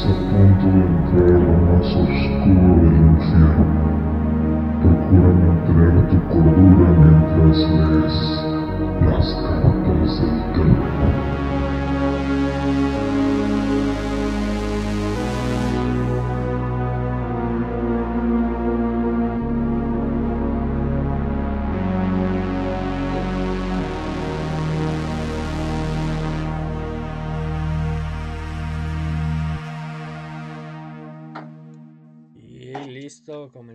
Estás a punto de entrar a más oscuro del infierno. Procura mantener tu cordura mientras lees las cartas del terror.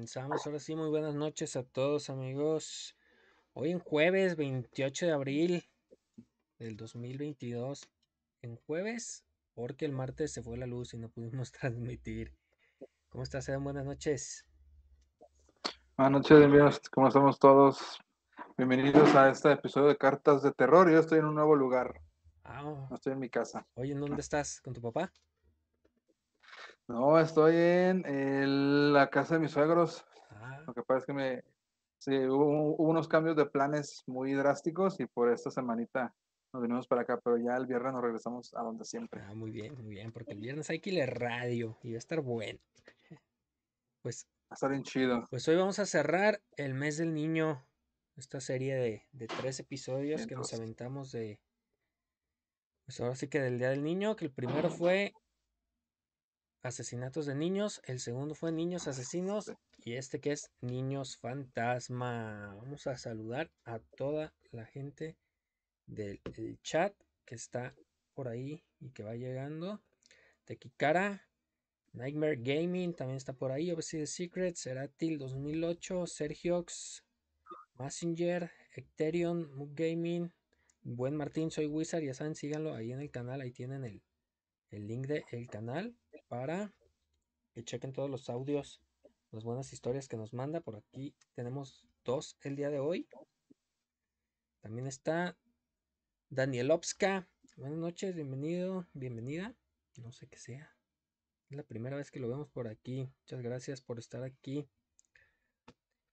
Comenzamos. Ahora sí, muy buenas noches a todos amigos. Hoy en jueves 28 de abril del 2022. En jueves, porque el martes se fue la luz y no pudimos transmitir. ¿Cómo estás, Edan? Buenas noches. Buenas noches, bienvenidos. ¿Cómo estamos todos? Bienvenidos a este episodio de Cartas de Terror. Yo estoy en un nuevo lugar. Ah, no estoy en mi casa. Oye, ¿en dónde estás? ¿Con tu papá? No, estoy en la casa de mis suegros. Ah. Lo que pasa es que me sí, hubo, unos cambios de planes muy drásticos y por esta semanita nos venimos para acá, pero ya el viernes nos regresamos a donde siempre. Ah, muy bien, muy bien, porque el viernes hay que ir a radio y va a estar bueno. Pues. Va a estar bien chido. Pues hoy vamos a cerrar el mes del niño, esta serie de, de tres episodios que nos aventamos de. Pues ahora sí que del Día del Niño, que el primero fue asesinatos de niños, el segundo fue niños asesinos y este que es niños fantasma. Vamos a saludar a toda la gente del chat que está por ahí y que va llegando. Tequicara, Nightmare Gaming también está por ahí. Obviously Secret, Seratil 2008, Sergiox, Messenger, Ecterion, Mook Gaming, Buen Martín, soy Wizard. Ya saben, síganlo ahí en el canal. Ahí tienen el, el link del canal para que chequen todos los audios, las buenas historias que nos manda. Por aquí tenemos dos el día de hoy. También está Danielovska. Buenas noches, bienvenido, bienvenida. No sé qué sea. Es la primera vez que lo vemos por aquí. Muchas gracias por estar aquí.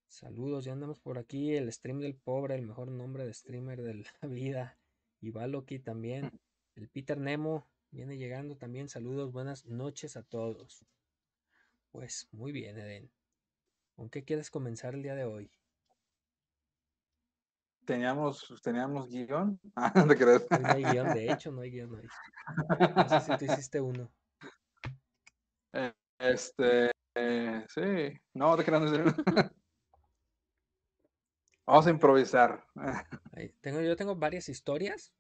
Saludos, ya andamos por aquí. El stream del pobre, el mejor nombre de streamer de la vida. Y Baloki también. El Peter Nemo, Viene llegando también. Saludos, buenas noches a todos. Pues muy bien, Eden. ¿Con qué quieres comenzar el día de hoy? Teníamos, teníamos guion. Ah, no crees? No hay guion, de hecho, no hay guion hoy. No sé si tú hiciste uno. Eh, este, sí, no, te creas. Vamos a improvisar. tengo, yo tengo varias historias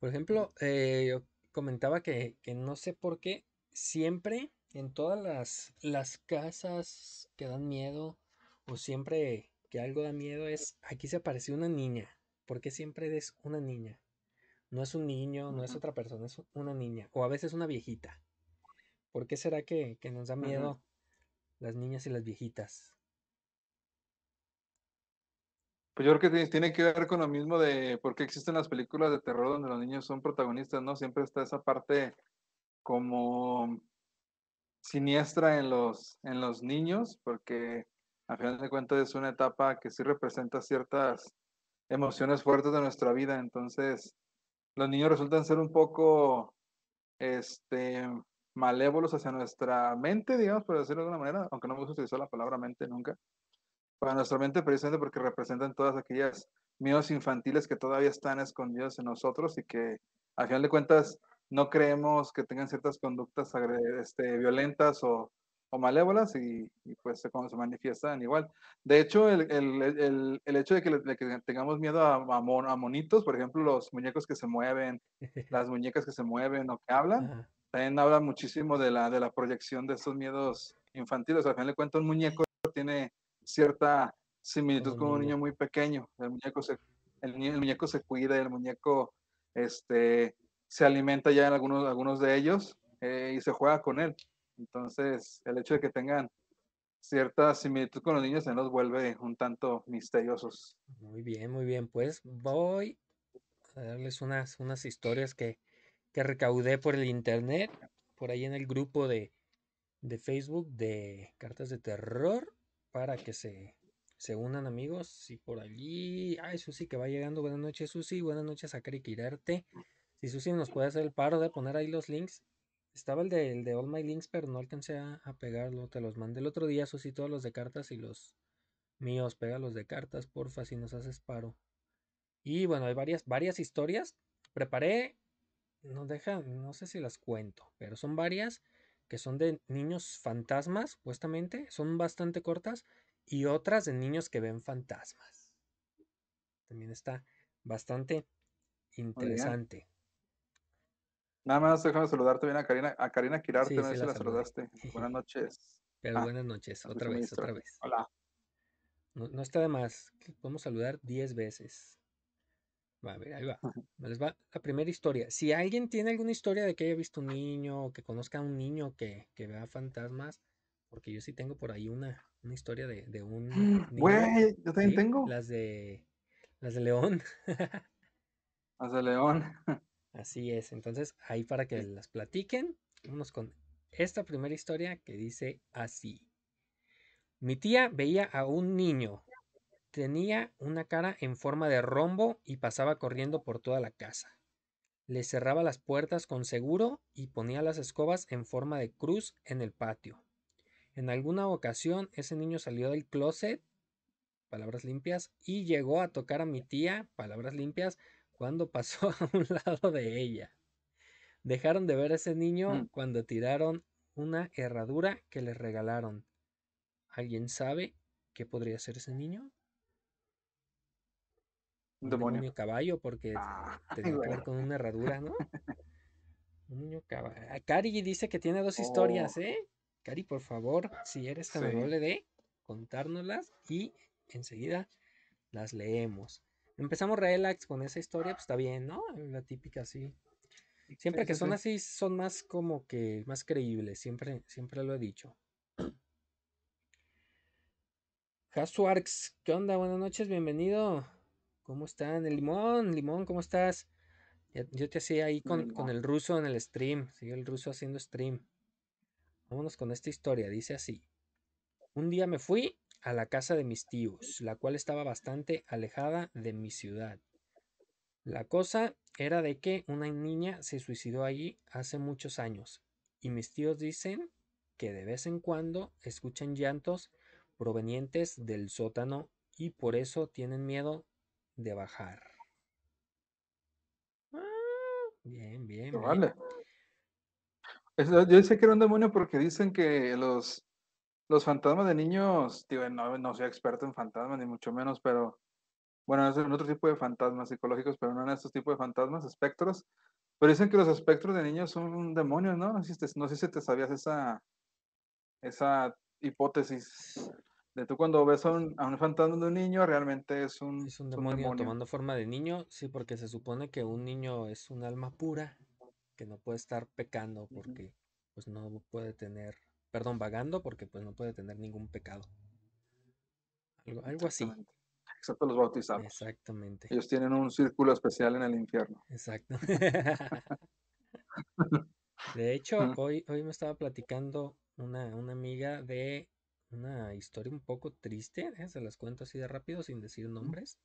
por ejemplo, eh, yo comentaba que, no sé por qué siempre en todas las, las casas que dan miedo o siempre que algo da miedo es aquí se apareció una niña. ¿Por qué siempre es una niña? No es un niño, no es otra persona, es una niña. O a veces una viejita. ¿Por qué será que, nos da miedo las niñas y las viejitas? Pues yo creo que tiene que ver con lo mismo de por qué existen las películas de terror donde los niños son protagonistas, ¿no? Siempre está esa parte como siniestra en los, en los niños, porque a final de cuentas es una etapa que sí representa ciertas emociones fuertes de nuestra vida, entonces los niños resultan ser un poco este, malévolos hacia nuestra mente, digamos, por decirlo de alguna manera, aunque no me gusta utilizar la palabra mente nunca para nuestra mente precisamente porque representan todas aquellas miedos infantiles que todavía están escondidos en nosotros y que al final de cuentas no creemos que tengan ciertas conductas este, violentas o, o malévolas y, pues cuando se manifiestan igual. De hecho, el, el, el, hecho de que, que, tengamos miedo a, a, monitos, por ejemplo, los muñecos que se mueven, las muñecas que se mueven o que hablan, también habla muchísimo de la, de la proyección de estos miedos infantiles. Al final de cuentas, un muñeco tiene cierta similitud con un niño muy pequeño. El muñeco se, el, muñeco se cuida y el muñeco este, se alimenta ya en algunos, algunos de ellos eh, y se juega con él. Entonces, el hecho de que tengan cierta similitud con los niños se nos vuelve un tanto misteriosos. Muy bien, muy bien. Pues voy a darles unas, unas historias que, que recaudé por el internet, por ahí en el grupo de, de Facebook de Cartas de Terror para que se, se unan amigos. Y por allí, ay, Susi que va llegando. Buenas noches, Susi. Buenas noches a Cari Si Susi nos puede hacer el paro de poner ahí los links Estaba el de, de All My Links, pero no alcancé a, pegarlo. Te los mandé el otro día, sí, todos los de cartas y los míos. Pega los de cartas, porfa, si nos haces paro. Y bueno, hay varias, varias historias. Preparé, no deja, no sé si las cuento, pero son varias que son de niños fantasmas, supuestamente, son bastante cortas, y otras de niños que ven fantasmas. También está bastante interesante. Nada más déjame saludarte bien a Karina, a Karina Quirarte, no sé si la saludaste. Buenas noches. Pero ah, buenas noches, otra vez, otra vez. Hola. No, no, está de más, podemos saludar 10 veces. Va, a ver, ahí va. Les va la primera historia. Si alguien tiene alguna historia de que haya visto un niño o que conozca a un niño que, que vea fantasmas, porque yo sí tengo por ahí una, una historia de, de un niño. Güey, yo también tengo. Las de las de León. las de León. Así es. Entonces, ahí para que las platiquen, vamos con esta primera historia que dice así. Mi tía veía a un niño Tenía una cara en forma de rombo y pasaba corriendo por toda la casa. Le cerraba las puertas con seguro y ponía las escobas en forma de cruz en el patio. En alguna ocasión ese niño salió del closet, palabras limpias, y llegó a tocar a mi tía, palabras limpias, cuando pasó a un lado de ella. Dejaron de ver a ese niño mm. cuando tiraron una herradura que les regalaron. ¿Alguien sabe qué podría ser ese niño? Un demonio. caballo, porque ah, tenía que ver con una herradura, ¿no? un niño caballo. Ah, Cari dice que tiene dos historias, oh. ¿eh? Cari, por favor, si eres tan amable de contárnoslas y enseguida las leemos. Empezamos relax con esa historia, pues está bien, ¿no? La típica así. Siempre que son así, son más como que más creíbles, siempre, siempre lo he dicho. Hasuarks, ¿qué onda? Buenas noches, bienvenido. ¿Cómo están? El limón, limón, ¿cómo estás? Yo te hacía ahí con, el ruso en el stream. Sigue el ruso haciendo stream. Vámonos con esta historia. Dice así. Un día me fui a la casa de mis tíos, la cual estaba bastante alejada de mi ciudad. La cosa era de que una niña se suicidó allí hace muchos años, y mis tíos dicen que de vez en cuando escuchan llantos provenientes del sótano y por eso tienen miedo de bajar. Ah, bien, bien. Vale. Yo sé que era un demonio porque dicen que los, los fantasmas de niños, no, no soy experto en fantasmas, ni mucho menos, pero bueno, es otro tipo de fantasmas psicológicos, pero no en estos tipos de fantasmas, espectros. Pero dicen que los espectros de niños son demonios, ¿no? No sé si no sé si te sabías esa, esa hipótesis. De tú cuando ves a un, fantasma de un niño, realmente es un, es un demonio, tomando forma de niño, sí, porque se supone que un niño es un alma pura, que no puede estar pecando porque pues no puede tener, perdón, vagando porque pues no puede tener ningún pecado. Algo, algo así. Excepto los bautizados. Exactamente. Ellos tienen un círculo especial en el infierno. Exacto. de hecho, hoy, hoy me estaba platicando una, una amiga de una historia un poco triste, ¿eh? se las cuento así de rápido sin decir nombres.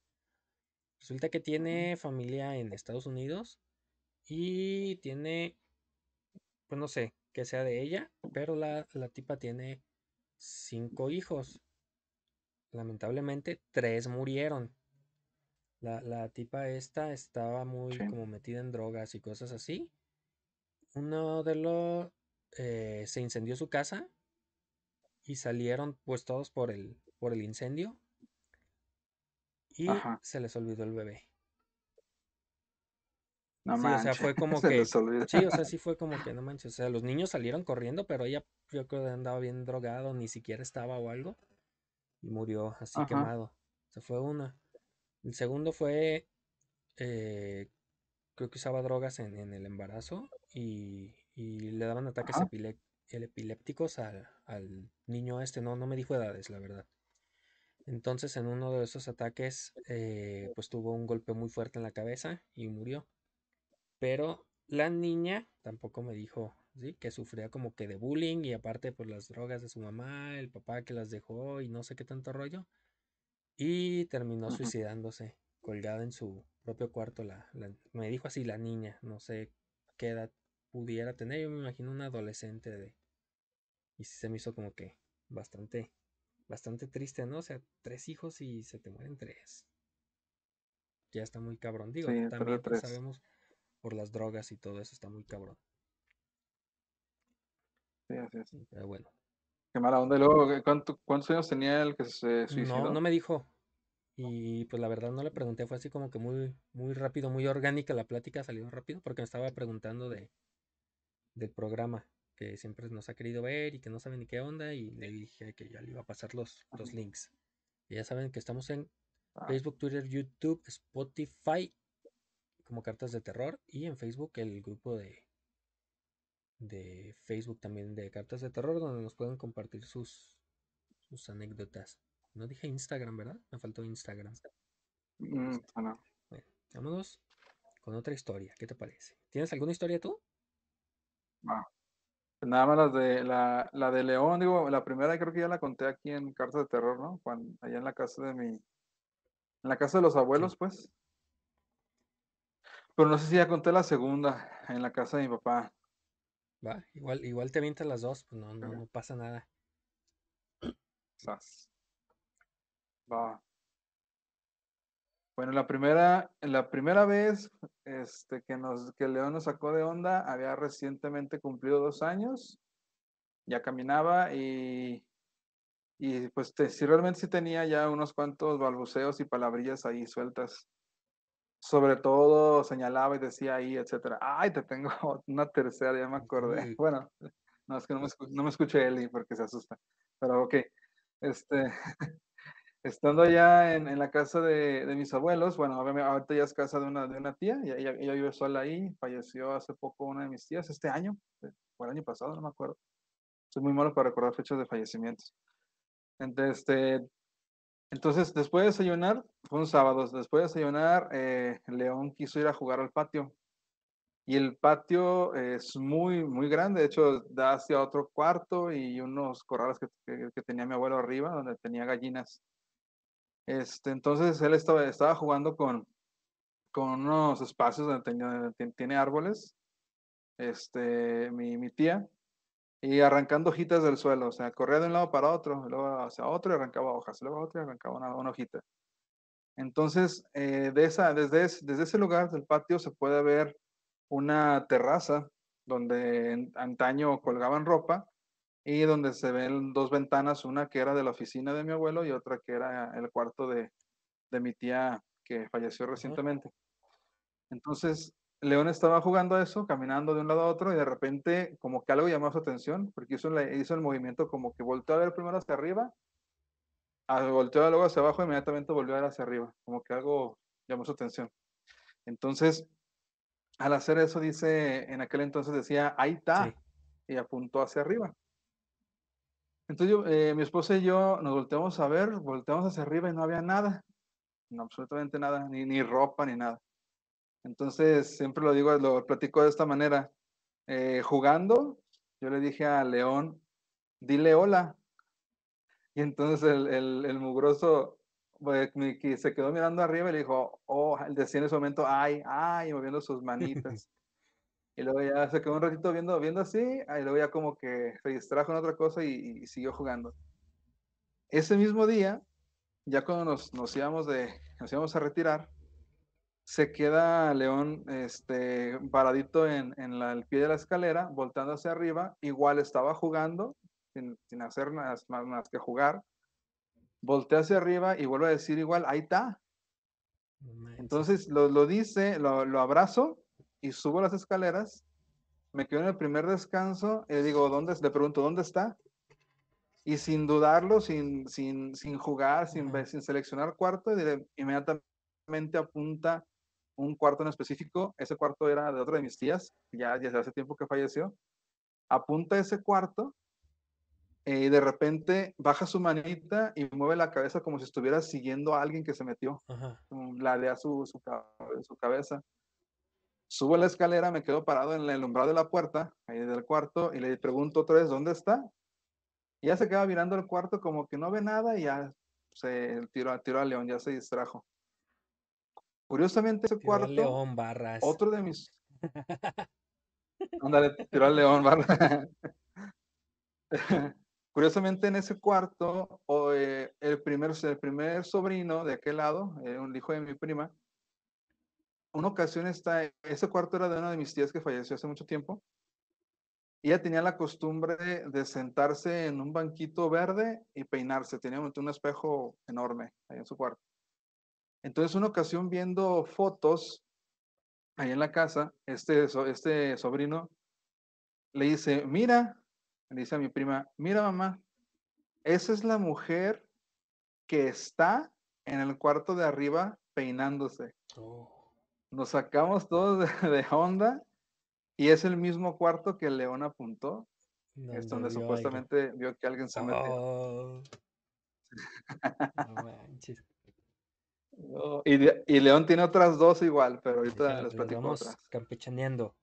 Resulta que tiene familia en Estados Unidos y tiene, pues no sé qué sea de ella, pero la, la tipa tiene cinco hijos. Lamentablemente, tres murieron. La, la tipa esta estaba muy como metida en drogas y cosas así. Uno de los... Eh, se incendió su casa y salieron pues todos por el, por el incendio y se les olvidó el bebé. No sí, o sea, fue como que. Sí, o sea, sí fue como que no manches. O sea, los niños salieron corriendo, pero ella yo creo que andaba bien drogado, ni siquiera estaba o algo. Y murió así quemado. Se fue una. El segundo fue. Eh, creo que usaba drogas en, en el embarazo y, y, le daban ataques epilépticos el epilépticos al, al, niño este, no, no me dijo edades, la verdad. Entonces en uno de esos ataques eh, pues tuvo un golpe muy fuerte en la cabeza y murió. Pero la niña tampoco me dijo ¿sí? que sufría como que de bullying y aparte por pues, las drogas de su mamá, el papá que las dejó y no sé qué tanto rollo. Y terminó suicidándose, colgada en su propio cuarto. La, me dijo así la niña, no sé qué edad pudiera tener. Yo me imagino un adolescente de... Y sí se me hizo como que bastante, bastante triste, ¿no? O sea, tres hijos y se te mueren tres. Ya está muy cabrón. Digo, Sí, también pues, sabemos por las drogas y todo eso está muy cabrón. Sí, así es. Pero bueno. Qué mala onda. Luego, ¿qué- cuánto- ¿cuántos años tenía el que se No, suicidó? no me dijo. Y pues la verdad no le pregunté, fue así como que muy, muy rápido, muy orgánica la plática, salió rápido porque me estaba preguntando de del programa que siempre nos ha querido ver y que no sabe ni qué onda y le dije que ya le iba a pasar los, los links. Y ya saben que estamos en Ah, Facebook, Twitter, YouTube, Spotify como Cartas de Terror y en Facebook el grupo de de Facebook también de Cartas de Terror donde nos pueden compartir sus sus anécdotas. No dije Instagram, ¿verdad? Me faltó Instagram. mm, no. Bueno, vámonos con otra historia. ¿Qué te parece? ¿Tienes alguna historia tú? Nada más las de la, la de León, digo, la primera creo que ya la conté aquí en Cartas de Terror, ¿no? Cuando, allá en la casa de mi, en la casa de los abuelos, pues. Pero no sé si ya conté la segunda, en la casa de mi papá. Va, igual, igual te avientas las dos, pues no, no, no pasa nada. Sas. Va. Bueno, la primera, la primera vez este, que, nos, que León nos sacó de onda, había recientemente cumplido dos años, ya caminaba y, y pues te- sí, realmente sí tenía ya unos cuantos balbuceos y palabrillas ahí sueltas. Sobre todo señalaba y decía ahí, etcétera. Ay, te tengo una tercera, ya me acordé. Bueno, no, es que no me, no me escuche Eli porque se asusta. Pero ok, este, estando allá en, en la casa de, de mis abuelos, bueno, ahorita ya es casa de una, de una tía, y ella, ella vive sola ahí, falleció hace poco una de mis tías, este año, eh, o el año pasado, no me acuerdo. Soy muy malo para recordar fechas de fallecimientos. Entonces, este, entonces, después de desayunar, fue un sábado, después de desayunar, eh, León quiso ir a jugar al patio. Y el patio es muy, muy grande, de hecho, da hacia otro cuarto y unos corrales que, que- que tenía mi abuelo arriba, donde tenía gallinas. Este, entonces, él estaba, jugando con, con unos espacios donde tiene árboles, este, mi, mi tía, y arrancando hojitas del suelo, o sea, corría de un lado para otro, luego hacia otro y arrancaba hojas, luego otro y arrancaba una, una hojita. Entonces, eh, de esa, desde, es- desde ese lugar del patio se puede ver una terraza donde antaño colgaban ropa y donde se ven dos ventanas, una que era de la oficina de mi abuelo y otra que era el cuarto de, de mi tía que falleció recientemente. Entonces, León estaba jugando a eso, caminando de un lado a otro y de repente como que algo llamó su atención porque hizo, hizo el movimiento como que volteó a ver primero hacia arriba, a- volteó luego hacia abajo y inmediatamente volvió a ver hacia arriba, como que algo llamó su atención. Entonces, al hacer eso, dice, en aquel entonces decía, ahí está, Sí. y apuntó hacia arriba. Entonces, yo, eh, mi esposa y yo nos volteamos a ver, volteamos hacia arriba y no había nada, no, absolutamente nada, ni, ni ropa, ni nada. Entonces, siempre lo digo, lo platico de esta manera. eh, jugando, yo le dije a León, dile hola. Y entonces el, el, el mugroso pues, se quedó mirando arriba y le dijo, oh, él decía en ese momento, ay, ay, moviendo sus manitas. Y luego ya se quedó un ratito viendo, viendo así, y luego ya como que se distrajo en otra cosa y, y siguió jugando. Ese mismo día, ya cuando nos, nos íbamos de, nos íbamos a retirar, se queda León este, paradito en, en la- el pie de la escalera, volteando hacia arriba, igual estaba jugando, sin, sin hacer más, más, más que jugar, voltea hacia arriba y vuelve a decir igual, ahí está. Entonces lo, lo dice, lo, lo abrazo y subo las escaleras, me quedo en el primer descanso y le digo, ¿dónde? es?". Le pregunto, ¿dónde está? Y sin dudarlo, sin, sin, sin jugar, sin, sin seleccionar cuarto, inmediatamente apunta un cuarto en específico. Ese cuarto era de otra de mis tías, ya desde hace tiempo que falleció. Apunta ese cuarto eh, y de repente baja su manita y mueve la cabeza como si estuviera siguiendo a alguien que se metió ladea su, su, su cabeza. Subo la escalera, me quedo parado en el umbral de la puerta, ahí del cuarto, y le pregunto otra vez, ¿dónde está? Y ya se queda mirando el cuarto como que no ve nada y ya se tiró, tiró a León, ya se distrajo. Curiosamente, ese Tiró cuarto, León Barras. otro de mis... Ándale, tiró al león, ¿verdad? Curiosamente, en ese cuarto, eh, el, primer, el primer sobrino de aquel lado, eh, un hijo de mi prima, una ocasión está, ese cuarto era de una de mis tías que falleció hace mucho tiempo. Ella tenía la costumbre de sentarse en un banquito verde y peinarse. Tenía un espejo enorme ahí en su cuarto. Entonces, una ocasión viendo fotos ahí en la casa, este, este sobrino le dice, mira, le dice a mi prima, mira mamá, esa es la mujer que está en el cuarto de arriba peinándose. Oh. Nos sacamos todos de, onda y es el mismo cuarto que león apuntó. es donde supuestamente vio que alguien se metió. Oh. No y, León tiene otras dos igual, pero ahorita les platico vamos campechaneando.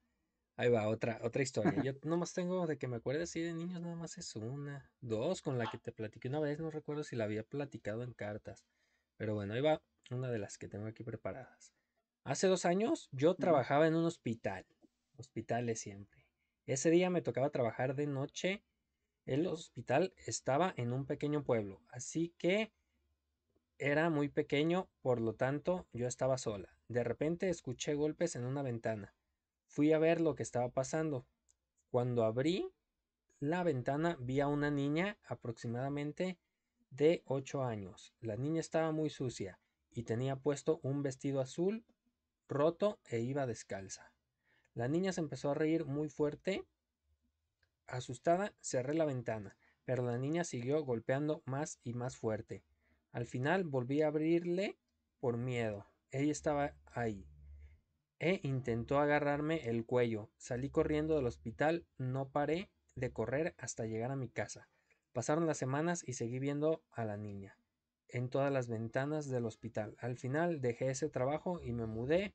Ahí va, otra, otra historia. Yo nomás tengo de que me acuerdo así de niños, nada más es una. Dos, con la que te platiqué una vez, no recuerdo si la había platicado en cartas. Pero bueno, ahí va una de las que tengo aquí preparadas. Hace dos años yo trabajaba en un hospital. Hospitales siempre. Ese día me tocaba trabajar de noche. El hospital estaba en un pequeño pueblo, así que era muy pequeño, por lo tanto yo estaba sola. De repente escuché golpes en una ventana. Fui a ver lo que estaba pasando. Cuando abrí la ventana vi a una niña aproximadamente de 8 años. La niña estaba muy sucia y tenía puesto un vestido azul roto e iba descalza. La niña se empezó a reír muy fuerte. Asustada, cerré la ventana, pero la niña siguió golpeando más y más fuerte. Al final volví a abrirle por miedo. Ella estaba ahí, e intentó agarrarme el cuello. Salí corriendo del hospital, no paré de correr hasta llegar a mi casa. Pasaron las semanas y seguí viendo a la niña en todas las ventanas del hospital. Al final dejé ese trabajo y me mudé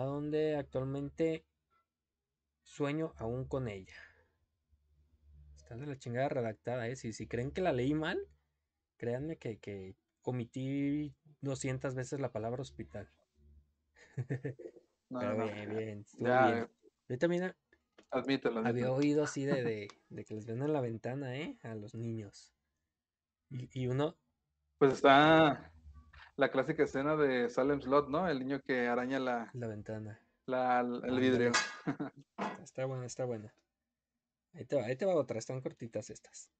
a donde actualmente sueño aún con ella. Está de la chingada redactada, ¿eh? Si, si creen que la leí mal, créanme que, que omití 200 veces la palabra hospital. Pero bien, bien, bien. Yo también había oído así de, de, que les ven en la ventana, ¿eh? A los niños. Y, uno... Pues está la clásica escena de Salem Slot, ¿no? El niño que araña la... La ventana. La, el vidrio. Está buena, está buena. Ahí te va, ahí te va otra, están cortitas estas.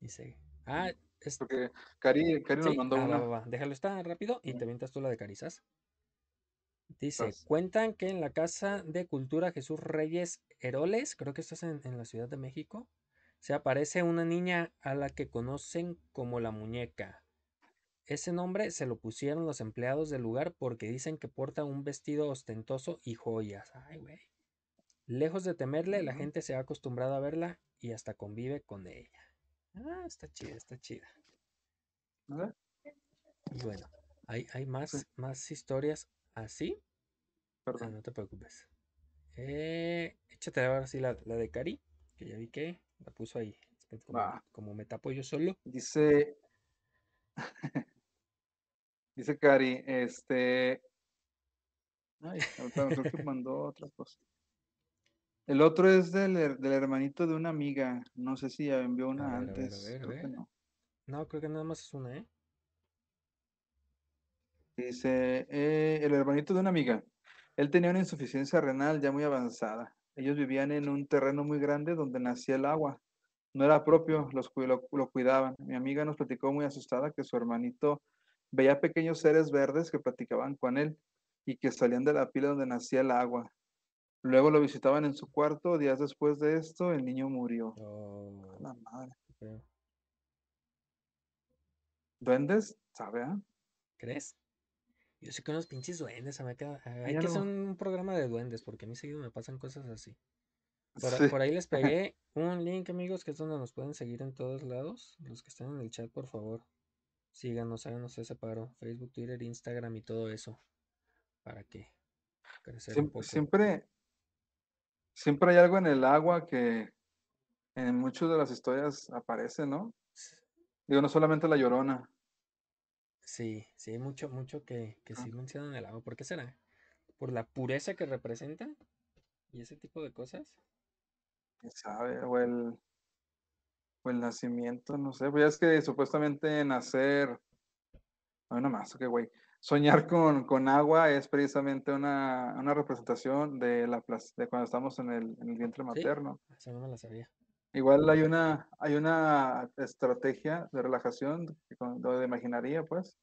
Dice... Ah, es... Porque Cari, Cari nos mandó ah, una. Va, va, Déjalo estar rápido y te avientas tú la de Carizas. Dice, cuentan que en la Casa de Cultura Jesús Reyes Heroles, creo que estás en, en la Ciudad de México, se aparece una niña a la que conocen como la muñeca. Ese nombre se lo pusieron los empleados del lugar porque dicen que porta un vestido ostentoso y joyas. Ay, güey. Lejos de temerle, la gente se ha acostumbrado a verla y hasta convive con ella. Ah, está chida, está chida. Y bueno, hay, hay más, más historias así. Perdón. no te preocupes. Eh, échate ahora sí la, la, de Cari, que ya vi que la puso ahí. Como, me tapo yo solo. Dice. Dice Cari, este. Ay, creo que mandó otra cosa. El otro es del, del, hermanito de una amiga. No sé si ya envió una antes. no. no, creo que nada más es una, ¿eh? Dice, eh, el hermanito de una amiga. Él tenía una insuficiencia renal ya muy avanzada. Ellos vivían en un terreno muy grande donde nacía el agua. No era propio, los, lo, lo cuidaban. Mi amiga nos platicó muy asustada que su hermanito veía pequeños seres verdes que platicaban con él y que salían de la pila donde nacía el agua. Luego lo visitaban en su cuarto. Días después de esto, el niño murió. Oh, la madre. ¿Duendes? ¿Sabe? Ah? ¿Crees? Yo sé que unos pinches duendes, me queda... hay que hacer un programa de duendes, porque a mí seguido me pasan cosas así. Por, ahí les pegué un link, amigos, que es donde nos pueden seguir en todos lados. Los que están en el chat, por favor, síganos, háganos ese paro. Facebook, Twitter, Instagram y todo eso. ¿Para qué? siempre, siempre, siempre hay algo en el agua que en muchas de las historias aparece, ¿no? Digo, no solamente la llorona. Sí, sí, hay mucho, mucho que, que sí mencionan el agua. ¿Por qué será? ¿Por la pureza que representa? ¿Y ese tipo de cosas? quién sabe, o el, o el nacimiento, no sé, pues ya es que supuestamente nacer, no, no más, ok, güey. Soñar con, con agua es precisamente una, una representación de la de cuando estamos en el, en el vientre Sí. materno. Esa no me la sabía. Igual hay una, hay una estrategia de relajación, de imaginaría, pues,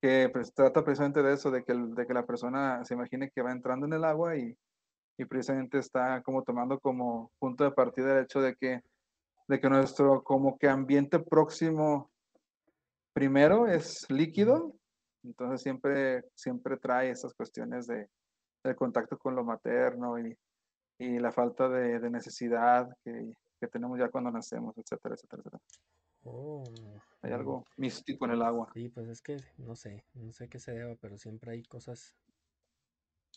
que pues, trata precisamente de eso, de que, de que la persona se imagine que va entrando en el agua y, y precisamente está como tomando como punto de partida el hecho de que, de que nuestro como que ambiente próximo primero es líquido, entonces siempre, siempre trae esas cuestiones de, del contacto con lo materno y, y la falta de, de necesidad que, que tenemos ya cuando nacemos, etcétera, etcétera, etcétera. Oh, Hay mm, algo místico en el agua. Sí, pues es que no sé, no sé qué se deba, pero siempre hay cosas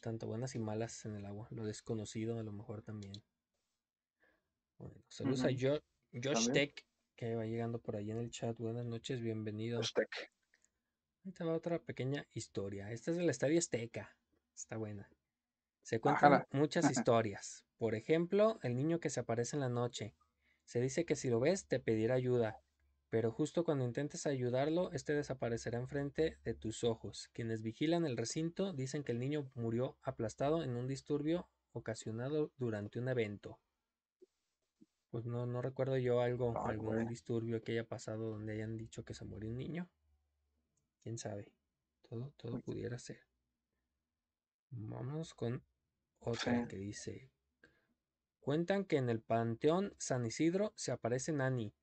tanto buenas y malas en el agua. Lo desconocido a lo mejor también. Bueno, saludos a Ujú, Jo- Josh también. Tech, que va llegando por ahí en el chat. Buenas noches, bienvenido. Hashtag. Ahí te va otra pequeña historia. Esta es del Estadio Azteca. Está buena. Se cuentan muchas historias. Por ejemplo, el niño que se aparece en la noche. Se dice que si lo ves te pedirá ayuda, pero justo cuando intentes ayudarlo, este desaparecerá enfrente de tus ojos. Quienes vigilan el recinto dicen que el niño murió aplastado en un disturbio ocasionado durante un evento. Pues no, no recuerdo yo algo, algún güey. disturbio que haya pasado donde hayan dicho que se murió un niño. Quién sabe. Todo, todo Pues pudiera ser. Vamos con otra Sí. que dice. Cuentan que en el Panteón San Isidro se aparece Nani,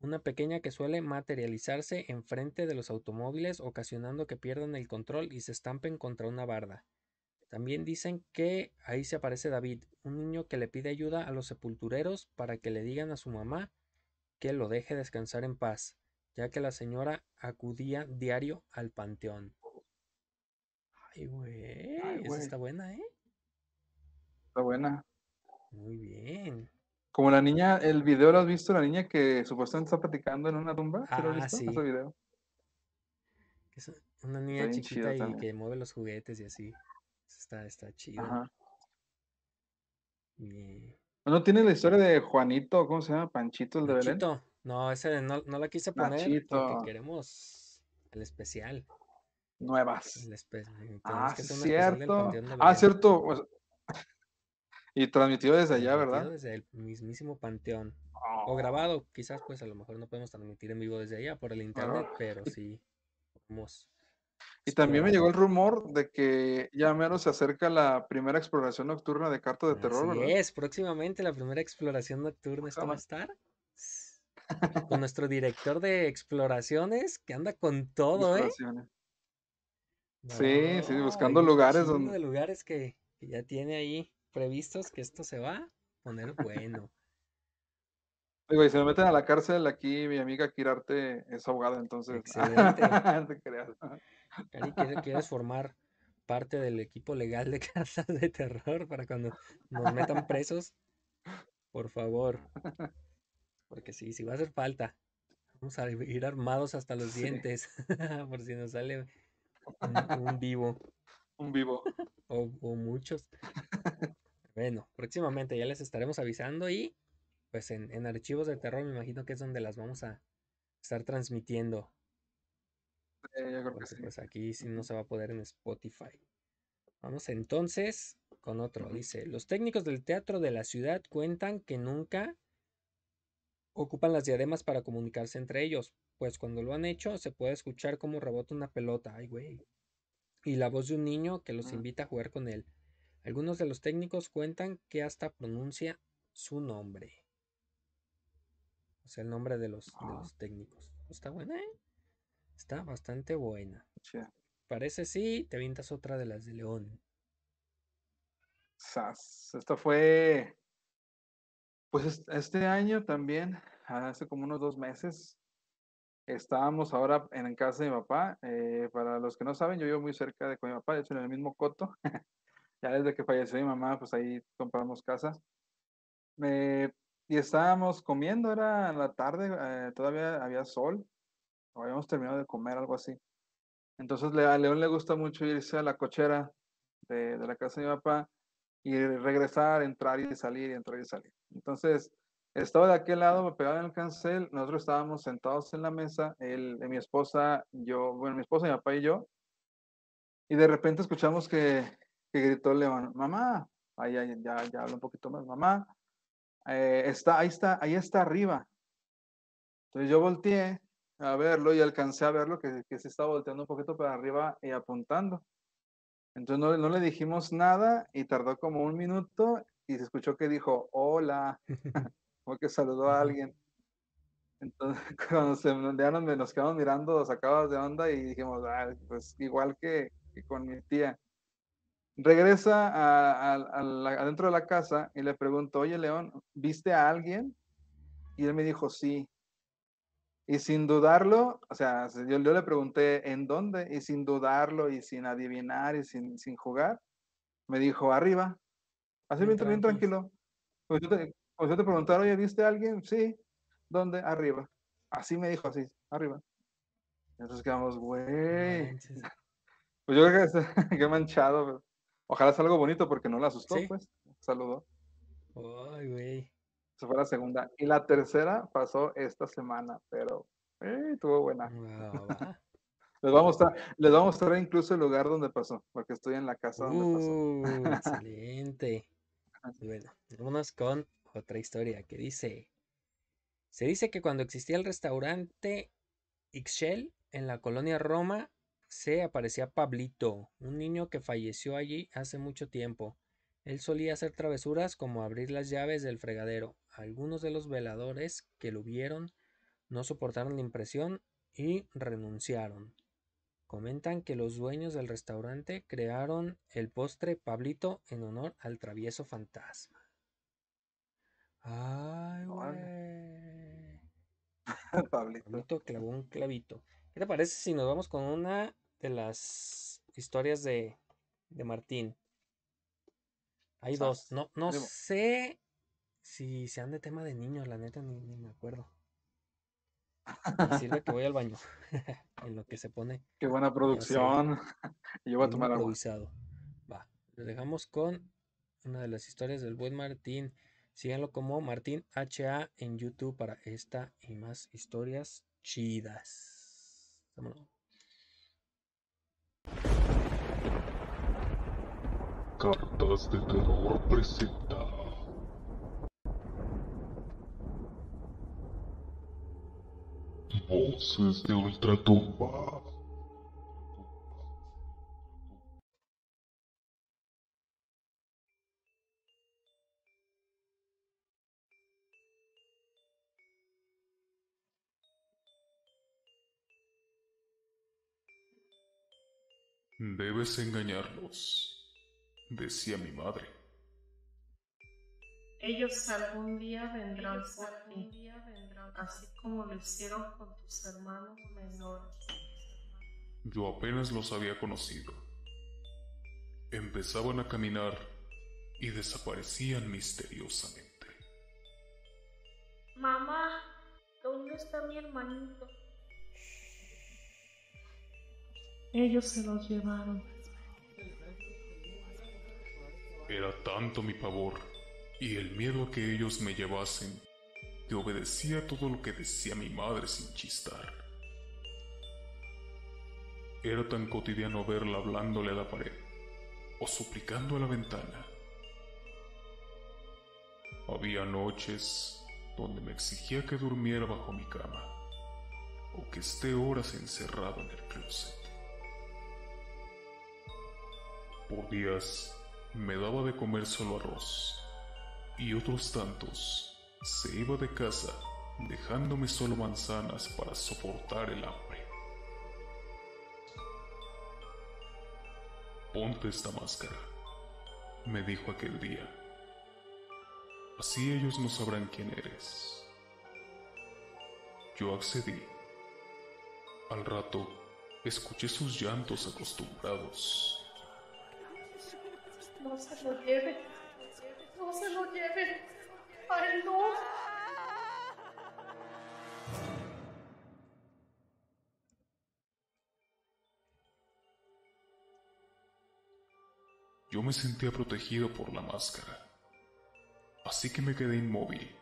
una pequeña que suele materializarse enfrente de los automóviles, ocasionando que pierdan el control y se estampen contra una barda. También dicen que ahí se aparece David, un niño que le pide ayuda a los sepultureros para que le digan a su mamá que lo deje descansar en paz, ya que la señora acudía diario al panteón. Ay, güey, esa está buena, ¿eh? Está buena. Muy bien. Como la niña, el video lo has visto, la niña que supuestamente está platicando en una tumba. ¿Sí lo has Ah, visto? sí. Ese video. que es una niña chiquita y también. que mueve los juguetes y así. Está, está chido. Ajá. ¿No tiene la historia de Juanito? ¿Cómo se llama? Panchito, el de Belén. Nachito. No, ese no, no la quise poner porque queremos el especial. Nuevas. El espe- tenemos Ah, que cierto. Ah, Belén, cierto. pues, Y transmitido desde allá, transmitido ¿verdad? Desde el mismísimo Panteón. Oh, O grabado, quizás pues a lo mejor no podemos transmitir en vivo desde allá por el internet, pero sí podemos Y también me llegó el rumor de que ya menos se acerca la primera exploración nocturna de cartas de terror, Así ¿verdad? es, próximamente la primera exploración nocturna, esto va a estar con nuestro director de exploraciones que anda con todo, ¿eh? Exploraciones. Sí, sí, No, buscando lugares donde- de lugares que, que ya tiene ahí previstos que esto se va a poner bueno. Digo, y si me meten a la cárcel, aquí mi amiga Kirarte es abogada, entonces. Excelente. no te creas. Cari, ¿quieres, formar parte del equipo legal de casas de terror para cuando nos metan presos? Por favor. Porque sí, sí va a hacer falta. Vamos a ir armados hasta los Sí. dientes por si nos sale un, un vivo Un vivo. o, o muchos. Bueno, próximamente ya les estaremos avisando y pues en, en archivos de terror me imagino que es donde las vamos a estar transmitiendo. Yo creo que Porque sí. pues aquí sí no se va a poder en Spotify. Vamos entonces con otro. Dice, los técnicos del teatro de la ciudad cuentan que nunca ocupan las diademas para comunicarse entre ellos, pues cuando lo han hecho se puede escuchar cómo rebota una pelota, ay güey, y la voz de un niño que los invita a jugar con él. Algunos de los técnicos cuentan que hasta pronuncia su nombre. O sea, el nombre de los, de Ah. los técnicos. Está buena, ¿eh? Está bastante buena. Chida. Parece sí, te avientas otra de las de León. Sas. Esto fue, pues es- este año también, hace como unos dos meses, estábamos ahora en casa de mi papá. eh, para los que no saben, yo vivo muy cerca de con mi papá, de hecho en el mismo coto. Ya desde que falleció mi mamá, pues ahí compramos casa. Eh, y estábamos comiendo, era en la tarde, eh, todavía había sol, o habíamos terminado de comer, algo así. Entonces a León le gusta mucho irse a la cochera de, de la casa de mi papá y regresar, entrar y salir, entrar y salir. Entonces, estaba de aquel lado, me pegaba en el cancel, nosotros estábamos sentados en la mesa, él, mi esposa, yo, bueno, mi esposa, mi papá y yo, y de repente escuchamos que, que gritó León, mamá, ahí, ya, ya habla un poquito más, mamá, eh, está, ahí está, ahí está arriba. Entonces yo volteé a verlo y alcancé a verlo que, que se estaba volteando un poquito para arriba y apuntando. Entonces no, no, le dijimos nada y tardó como un minuto y se escuchó que dijo, hola, como que saludó a alguien. Entonces, cuando se, ya nos, nos quedamos mirando, sacabas de onda y dijimos, ah, pues igual que, que, con mi tía. Regresa a, a, adentro de la casa y le pregunto, oye León, ¿viste a alguien? Y él me dijo, sí. Y sin dudarlo, o sea, yo, yo, le pregunté en dónde, y sin dudarlo, y sin adivinar, y sin, sin jugar, me dijo arriba. Así bien, bien tranquilo. Pues yo, te, pues yo te preguntaron, oye, ¿viste a alguien? Sí. ¿Dónde? Arriba. Así me dijo, así, arriba. Entonces quedamos, güey. Pues yo creo que, que manchado. Ojalá sea algo bonito porque no la asustó, ¿Sí? pues. Saludó. Ay, güey. Esa fue la segunda. Y la tercera pasó esta semana, pero eh, estuvo buena. les, vamos a mostrar, les vamos a mostrar incluso el lugar donde pasó, porque estoy en la casa donde uh, pasó. Excelente. bueno, vámonos con otra historia que dice: Se dice que cuando existía el restaurante Ixchel en la colonia Roma, se aparecía Pablito, un niño que falleció allí hace mucho tiempo. Él solía hacer travesuras como abrir las llaves del fregadero. Algunos de los veladores que lo vieron no soportaron la impresión y renunciaron. Comentan que los dueños del restaurante crearon el postre Pablito en honor al travieso fantasma. Ay, güey. Pablito. Pablito clavó un clavito. ¿Qué te parece si nos vamos con una de las historias de, de Martín? Hay dos. No, no sé si sean de tema de niños, la neta ni, ni me acuerdo. Sirve que voy al baño. en lo que se pone. Qué buena producción. Yo voy a tomar improvisado. Va. Lo dejamos con una de las historias del buen Martín. Síganlo como Martín HA en YouTube para esta y más historias chidas. Vámonos. Cartas de Terror presenta. Voces de Ultratumba. Debes engañarlos decía mi madre. Ellos algún día vendrán por ti, así como lo hicieron con tus hermanos menores. Yo apenas los había conocido. Empezaban a caminar y desaparecían misteriosamente. Mamá, ¿dónde está mi hermanito? Ellos se los llevaron. Era tanto mi pavor y el miedo a que ellos me llevasen que obedecía todo lo que decía mi madre sin chistar. Era tan cotidiano verla hablándole a la pared o suplicando a la ventana. Había noches donde me exigía que durmiera bajo mi cama o que esté horas encerrado en el closet. Por días me daba de comer solo arroz, y otros tantos se iba de casa dejándome solo manzanas para soportar el hambre. Ponte esta máscara, me dijo aquel día. Así ellos no sabrán quién eres. Yo accedí. Al rato, escuché sus llantos acostumbrados no se lo lleve. No se lo lleve. Ay, no. Yo yo me sentía protegido por la máscara. Así que me quedé inmóvil,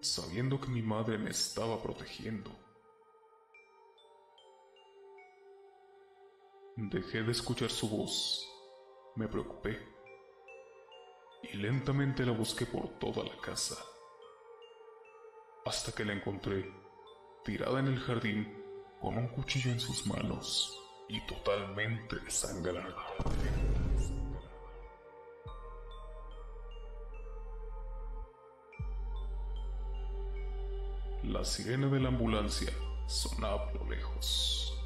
sabiendo que mi madre me estaba protegiendo. Dejé de escuchar su voz, me preocupé y lentamente la busqué por toda la casa, hasta que la encontré tirada en el jardín con un cuchillo en sus manos y totalmente desangrada. La sirena de la ambulancia sonaba a lo lejos.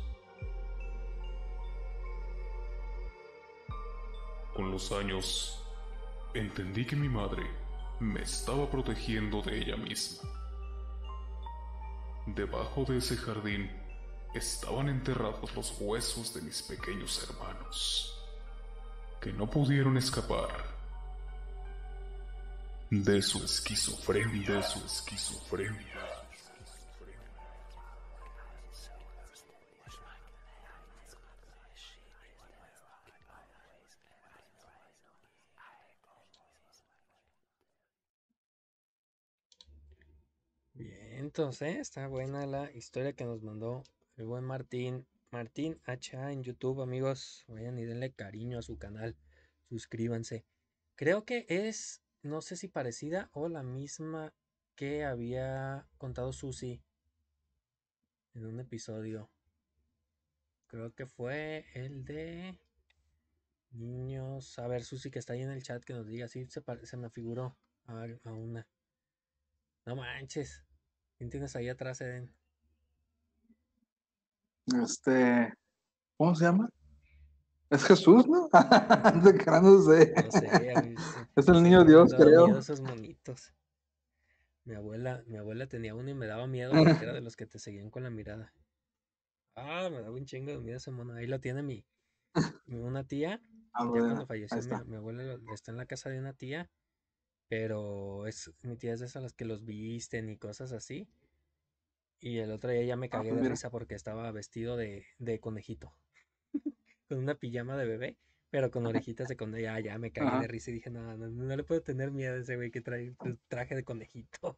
Con los años, entendí que mi madre me estaba protegiendo de ella misma. Debajo de ese jardín estaban enterrados los huesos de mis pequeños hermanos, que no pudieron escapar de su esquizofrenia, de su esquizofrenia. Entonces está buena la historia que nos mandó el buen Martín. Martín HA en YouTube, amigos. Vayan y denle cariño a su canal. Suscríbanse. Creo que es, no sé si parecida o la misma que había contado Susi en un episodio. Creo que fue el de niños. A ver, Susi que está ahí en el chat que nos diga. Sí, se me figuró a, a una. No manches. ¿Quién tienes ahí atrás, Eden? Este, ¿cómo se llama? Es Jesús, ¿no? No sé. No sé, a mí se- Es el niño Dios, creo. miedo esos monitos. Mi abuela, mi abuela tenía uno y me daba miedo porque era de los que te seguían con la mirada. Ah, me daba un chingo de miedo ese mono. Ahí lo tiene mi, mi- una tía. Ah, Ya bueno, cuando falleció mi, mi abuela está en la casa de una tía, pero es mi tía es de esas las que los visten y cosas así. Y el otro día ya me Ah, cagué pues de risa porque estaba vestido de, de conejito. Con una pijama de bebé, pero con orejitas de conejo. Ya, ya me cagué Ajá. de risa y dije, no, no, no le puedo tener miedo a ese güey que trae el traje de conejito.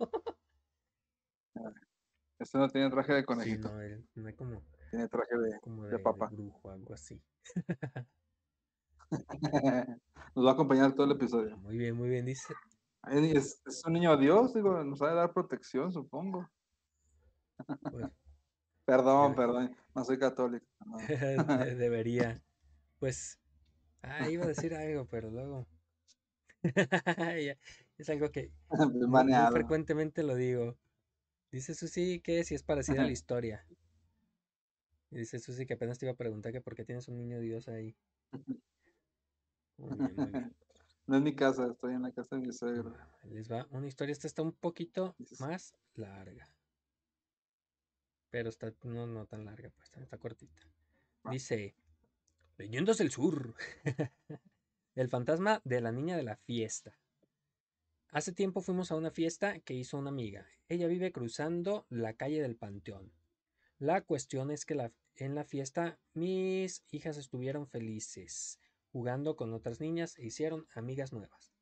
Este no tiene traje de Sí, conejito, no, él no es como, tiene traje de. como de de, brujo, algo así. Nos va a acompañar todo el episodio. Muy bien, muy bien, dice. Es, es un niño Dios, digo, nos ha de dar protección, supongo. Pues, Perdón, perdón, no soy católico. no. debería. Pues, ah, iba a decir algo, pero luego. Es algo que muy, muy frecuentemente lo digo. Dice Susi que si es parecida a la historia. Y dice Susi que apenas te iba a preguntar que por qué tienes un niño Dios ahí. Muy bien, muy bien. No es mi casa, estoy en la casa de mi suegro. Ahí Les va una historia. Esta está un poquito más larga. Pero está no, no tan larga, pues está, está cortita. Dice: Leyendas del Sur. El fantasma de la niña de la fiesta. Hace tiempo fuimos a una fiesta que hizo una amiga. Ella vive cruzando la calle del Panteón. La cuestión es que la- en la fiesta mis hijas estuvieron felices, jugando con otras niñas e hicieron amigas nuevas.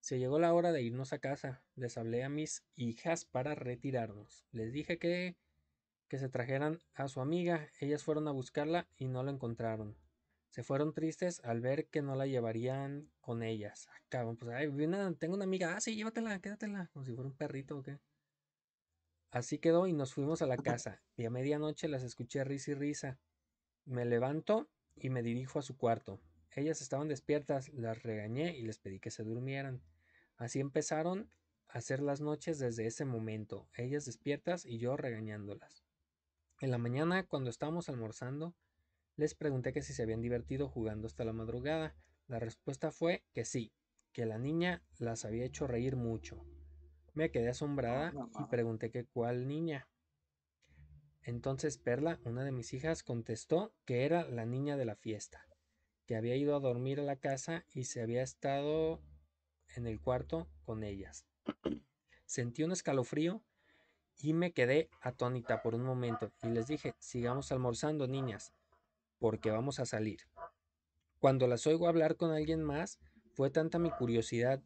Se llegó la hora de irnos a casa. Les hablé a mis hijas para retirarnos. Les dije que, que se trajeran a su amiga. Ellas fueron a buscarla y no la encontraron. Se fueron tristes al ver que no la llevarían con ellas. Ah, cabrón, pues, ay, una- tengo una amiga. Ah, sí, llévatela, quédatela. Como si fuera un perrito o qué. Así quedó y nos fuimos a la casa. Y a medianoche las escuché risa y risa. Me levanto y me dirijo a su cuarto. Ellas estaban despiertas, las regañé y les pedí que se durmieran. Así empezaron a hacer las noches desde ese momento, ellas despiertas y yo regañándolas. En la mañana, cuando estábamos almorzando, les pregunté que si se habían divertido jugando hasta la madrugada. La respuesta fue que sí, que la niña las había hecho reír mucho. Me quedé asombrada y pregunté que cuál niña. Entonces Perla, una de mis hijas, contestó que era la niña de la fiesta, que había ido a dormir a la casa y se había estado en el cuarto con ellas. Sentí un escalofrío y me quedé atónita por un momento y les dije, sigamos almorzando, niñas, porque vamos a salir. Cuando las oigo hablar con alguien más, fue tanta mi curiosidad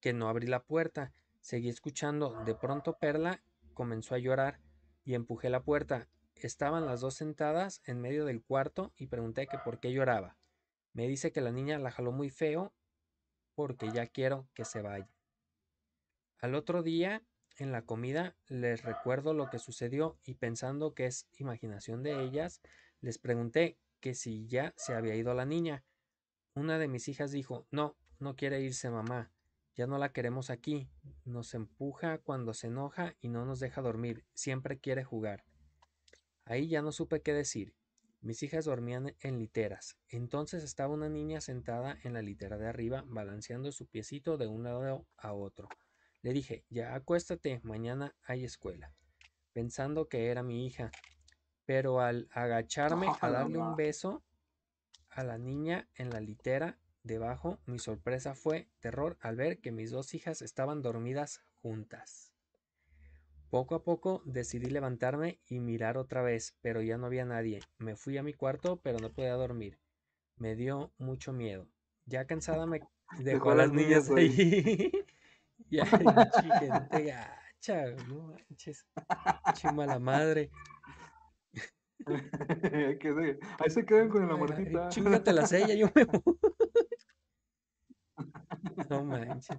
que no abrí la puerta. Seguí escuchando. De pronto Perla comenzó a llorar y empujé la puerta. Estaban las dos sentadas en medio del cuarto y pregunté que por qué lloraba. Me dice que la niña la jaló muy feo porque ya quiero que se vaya. Al otro día, en la comida, les recuerdo lo que sucedió y pensando que es imaginación de ellas, les pregunté que si ya se había ido la niña. Una de mis hijas dijo, no, no quiere irse mamá, ya no la queremos aquí, nos empuja cuando se enoja y no nos deja dormir, siempre quiere jugar. Ahí ya no supe qué decir. Mis hijas dormían en literas. Entonces estaba una niña sentada en la litera de arriba, balanceando su piecito de un lado a otro. Le dije, ya acuéstate, mañana hay escuela, pensando que era mi hija. Pero al agacharme a darle un beso a la niña en la litera debajo, mi sorpresa fue terror al ver que mis dos hijas estaban dormidas juntas. Poco a poco decidí levantarme y mirar otra vez, pero ya no había nadie. Me fui a mi cuarto, pero no podía dormir. Me dio mucho miedo. Ya cansada me dejó a las niñas ahí. ya, gente gacha, no manches. Chima madre. Ahí se quedan con la muertita. Chingate la sella, yo me voy. No manches.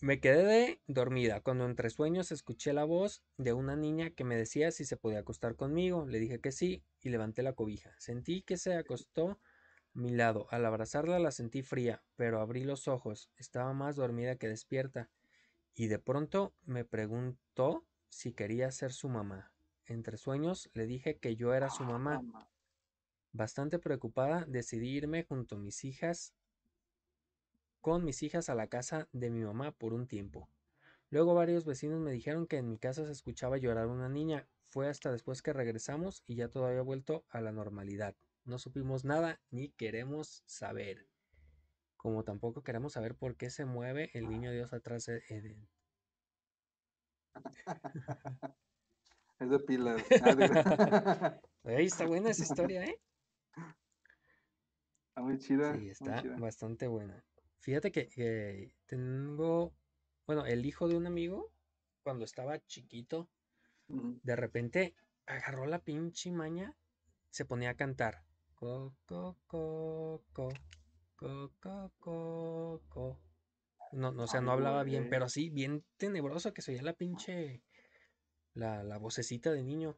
Me quedé dormida cuando entre sueños escuché la voz de una niña que me decía si se podía acostar conmigo. Le dije que sí y levanté la cobija. Sentí que se acostó a mi lado. Al abrazarla la sentí fría, pero abrí los ojos. Estaba más dormida que despierta. Y de pronto me preguntó si quería ser su mamá. Entre sueños le dije que yo era su mamá. Bastante preocupada decidí irme junto a mis hijas con mis hijas a la casa de mi mamá por un tiempo. Luego varios vecinos me dijeron que en mi casa se escuchaba llorar una niña. Fue hasta después que regresamos y ya todo había vuelto a la normalidad. No supimos nada ni queremos saber. Como tampoco queremos saber por qué se mueve el niño Dios atrás de Eden. Es de pilas. Ahí está buena esa historia, ¿eh? Está muy chida. Sí, está bastante buena. Fíjate que, tengo, bueno, el hijo de un amigo, cuando estaba chiquito, de repente agarró la pinche maña, se ponía a cantar. Co, co, co, co, co, co, co, No, no, o sea, no hablaba bien, pero sí, bien tenebroso que se oía la pinche, la, la vocecita de niño.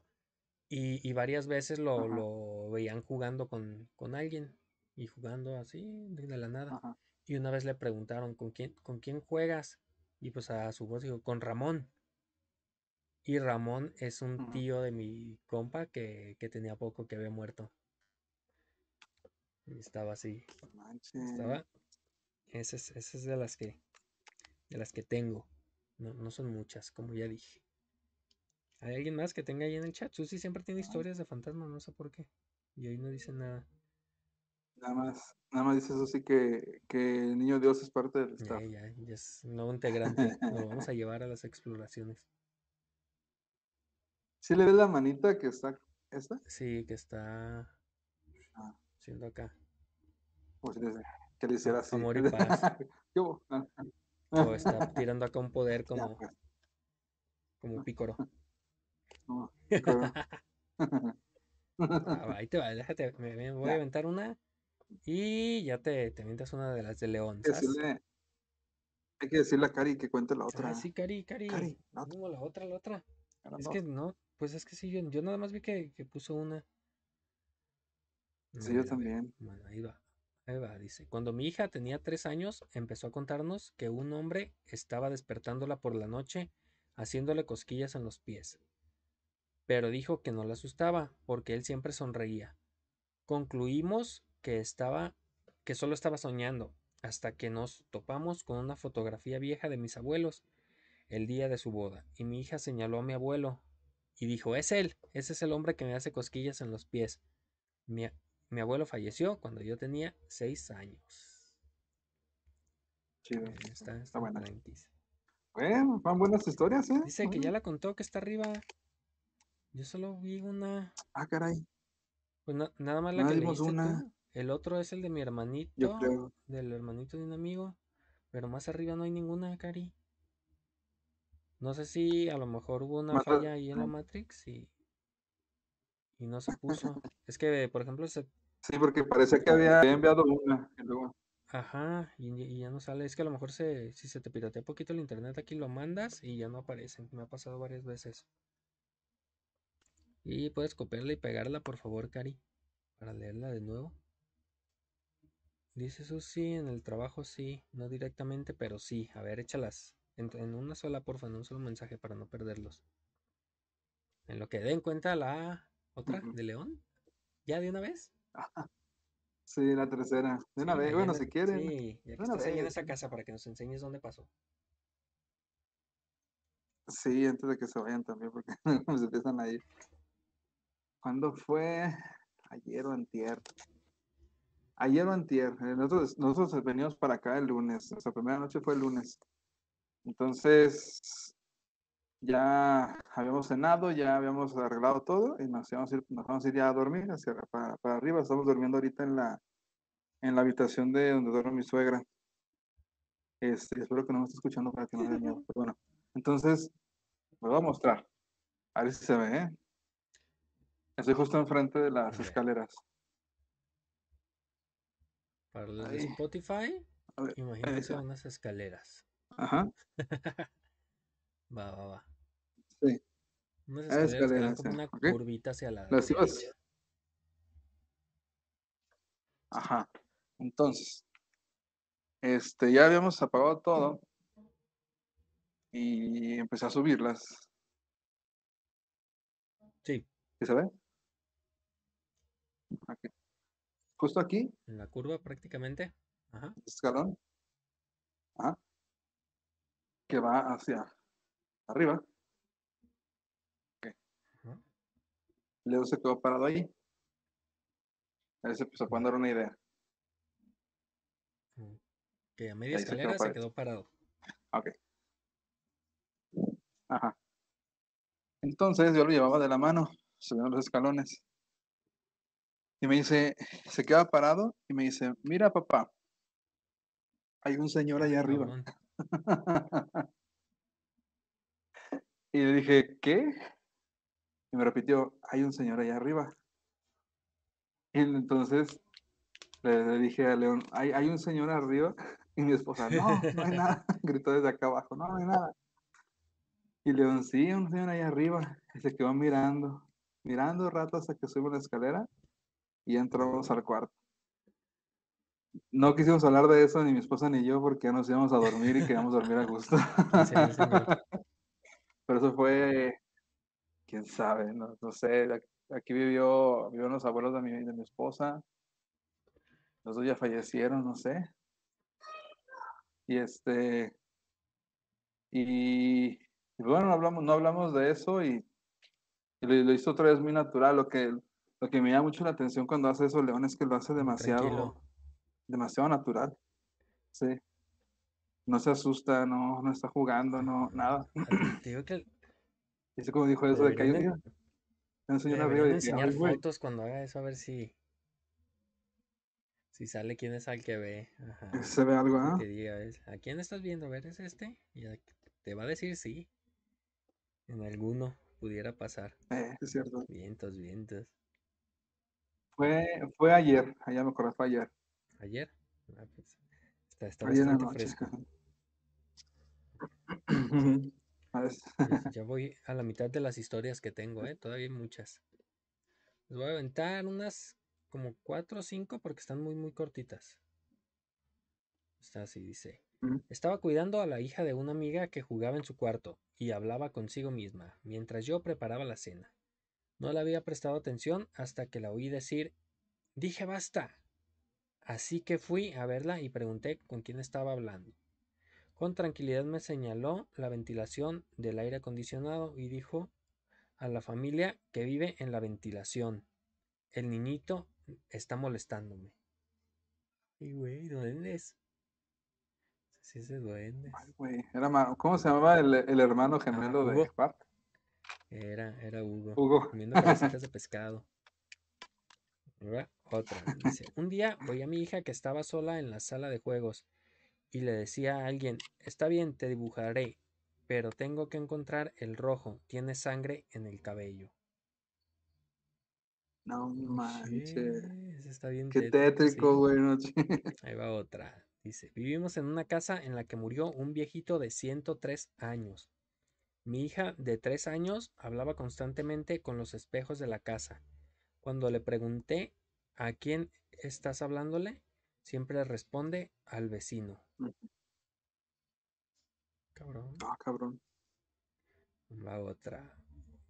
Y, y varias veces lo, lo veían jugando con, con, alguien y jugando así de la nada. Ajá. Y una vez le preguntaron, ¿con quién, ¿con quién juegas? Y pues a su voz dijo, con Ramón. Y Ramón es un tío de mi compa que, tenía poco que había muerto. Y estaba así. Estaba. Esa es, es de las que. De las que tengo. No, no son muchas, como ya dije. ¿Hay alguien más que tenga ahí en el chat? Susi siempre tiene historias de fantasmas, no sé por qué. Y hoy no dice nada. Nada más, nada más dice eso sí que, que el niño Dios es parte del staff. Ya, ya, ya es un nuevo integrante. Lo vamos a llevar a las exploraciones. ¿Sí le ves la manita que está esta? Sí, que está ah. siendo acá. Pues que le hiciera así. Amor y paz. o está tirando acá un poder como, pues. como pícoro. No, ah, ahí te va, déjate, me, voy a aventar una y ya te, te mientas una de las de León. hay que decirle a Cari que cuente la ah, otra. sí, Cari, Cari. la otra, la otra. es que no, pues es que sí, yo, nada más vi que, puso una. Sí, yo también. Bueno, ahí va. Ahí va, dice. Cuando mi hija tenía tres años, empezó a contarnos que un hombre estaba despertándola por la noche, haciéndole cosquillas en los pies. Pero dijo que no la asustaba, porque él siempre sonreía. Concluimos que estaba que solo estaba soñando hasta que nos topamos con una fotografía vieja de mis abuelos el día de su boda y mi hija señaló a mi abuelo y dijo es él ese es el hombre que me hace cosquillas en los pies mi, abuelo falleció cuando yo tenía seis años Chido. Está, está, buena. Bueno, van buenas historias, ¿eh? Dice que ya la contó, que está arriba. Yo solo vi una. Ah, caray. Pues nada más la que leíste una. El otro es el de mi Yo hermanito, creo. del hermanito de un amigo, pero más arriba no hay ninguna, Cari. No sé si a lo mejor hubo una falla ahí en la Matrix y, y no se puso. Es que, por ejemplo, se, Sí, porque parecía que había había enviado una. y luego- ajá, y, y ya no sale. Es que a lo mejor se, si se te piratea poquito el internet, aquí lo mandas y ya no aparecen. Me ha pasado varias veces. Y puedes copiarla y pegarla, por favor, Cari, para leerla de nuevo. Dice Susi, en el trabajo sí, no directamente, pero sí. A ver, échalas. En, en una sola, porfa, en un solo mensaje para no perderlos. En lo que den cuenta la otra de León. ¿Ya de una vez? Sí, la tercera. De una Sí, vez, bueno, en si quieren. Sí, ya que estás ahí en esa casa para que nos enseñes dónde pasó. Sí, antes de que se vayan también, porque se empiezan a ir. ¿Cuándo fue? Ayer o antier. Ayer o antier. eh, Nosotros, nosotros venimos para acá el lunes. Nuestra primera noche fue el lunes. Entonces, ya habíamos cenado, ya habíamos arreglado todo y nos íbamos a ir, nos vamos a ir ya a dormir hacia para, para arriba. Estamos durmiendo ahorita en la, en la habitación de donde duerme mi suegra. Este, espero que no me esté escuchando para que no me miedo. Pero bueno, entonces, me voy a mostrar. A ver si se ve, ¿eh? Estoy justo enfrente de las escaleras. Para los de. Spotify, ver, imagínense unas escaleras. Ajá, Va, va, va. sí. Unas escaleras escaleras, como una curvita hacia la Las ibas. Ajá. Entonces, este, ya habíamos apagado todo y empecé a subirlas. Sí, ¿Sí se ve? Aquí. Justo aquí, en la curva prácticamente. Ajá. este escalón. Ajá. Que va hacia arriba. ajá. Leo se quedó parado ahí. Él se empezó a dar una idea. Que a media Ahí se quedó escalera se quedó parado. Ok. Ajá. Entonces yo lo llevaba de la mano, subiendo los escalones. Y me dice, se queda parado y me dice, mira papá, hay un señor allá arriba. Y le dije, ¿qué? Y me repitió, hay un señor allá arriba. Y entonces le, le dije a León, ¿Hay, hay un señor arriba. Y mi esposa, no, no hay nada. Gritó desde acá abajo, no, no hay nada. Y León, sí, un señor allá arriba. Y se quedó mirando, mirando rato hasta que subimos la escalera y entramos al cuarto. No quisimos hablar de eso ni mi esposa ni yo porque ya nos íbamos a dormir y queríamos dormir a gusto. ¿Quién será el señor? Pero eso fue, quién sabe, no, no sé. Aquí vivió, vivieron los abuelos de mi, de mi esposa. Los dos ya fallecieron, no sé. Y este, y, y bueno, no hablamos, no hablamos de eso y, y lo, lo hizo otra vez muy natural. Lo que, lo que me llama mucho la atención cuando hace eso, León, es que lo hace demasiado, tranquilo. demasiado natural. Sí. No se asusta, no, no está jugando, no, nada. Te digo que Y así como dijo eso de que hay, deberían de- mira, hay un le señor arriba deberían y dije, enseñar fotos cuando haga eso a ver si si sale quién es al que ve. Ajá. Se ve algo, ¿ah? Que diga, "Es- ¿a quién estás viendo? A ver, ¿es este? Y te va a decir sí. En alguno pudiera pasar. Eh, es cierto. Vientos, vientos. Fue, fue ayer, allá me acordé, fue ayer. Ayer. Ah, pues, está, Ayer bastante noche. fresco. Ver, Ya- voy a la mitad de las historias que tengo, ¿eh? Todavía hay muchas. Les voy a aventar unas como cuatro o cinco porque están muy, muy cortitas. Está así, dice. Estaba cuidando a la hija de una amiga que jugaba en su cuarto y hablaba consigo misma mientras yo preparaba la cena. No le había prestado atención hasta que la oí decir, dije basta. Así que fui a verla y pregunté con quién estaba hablando. Con tranquilidad me señaló la ventilación del aire acondicionado y dijo a la familia que vive en la ventilación. El niñito está molestándome. Y güey, duendes. Sí, ese duende. ay, güey, era ma- ¿Cómo se llamaba el, el hermano gemelo de Hugo. Bart? Era, era Hugo. Hugo. Comiendo cabecitas de pescado. Ahí va Otra. Dice, un día voy a mi hija que estaba sola en la sala de juegos y le decía a alguien, está bien, te dibujaré, pero tengo que encontrar el rojo, tiene sangre en el cabello. No manches. Está bien Qué tétrico, tétrico, sí. güey. no ch- Ahí va otra. Dice, vivimos en una casa en la que murió un viejito de 103 años. Mi hija de 3 años hablaba constantemente con los espejos de la casa. Cuando le pregunté a quién estás hablándole, siempre responde al vecino. Cabrón. Ah, cabrón. Va otra.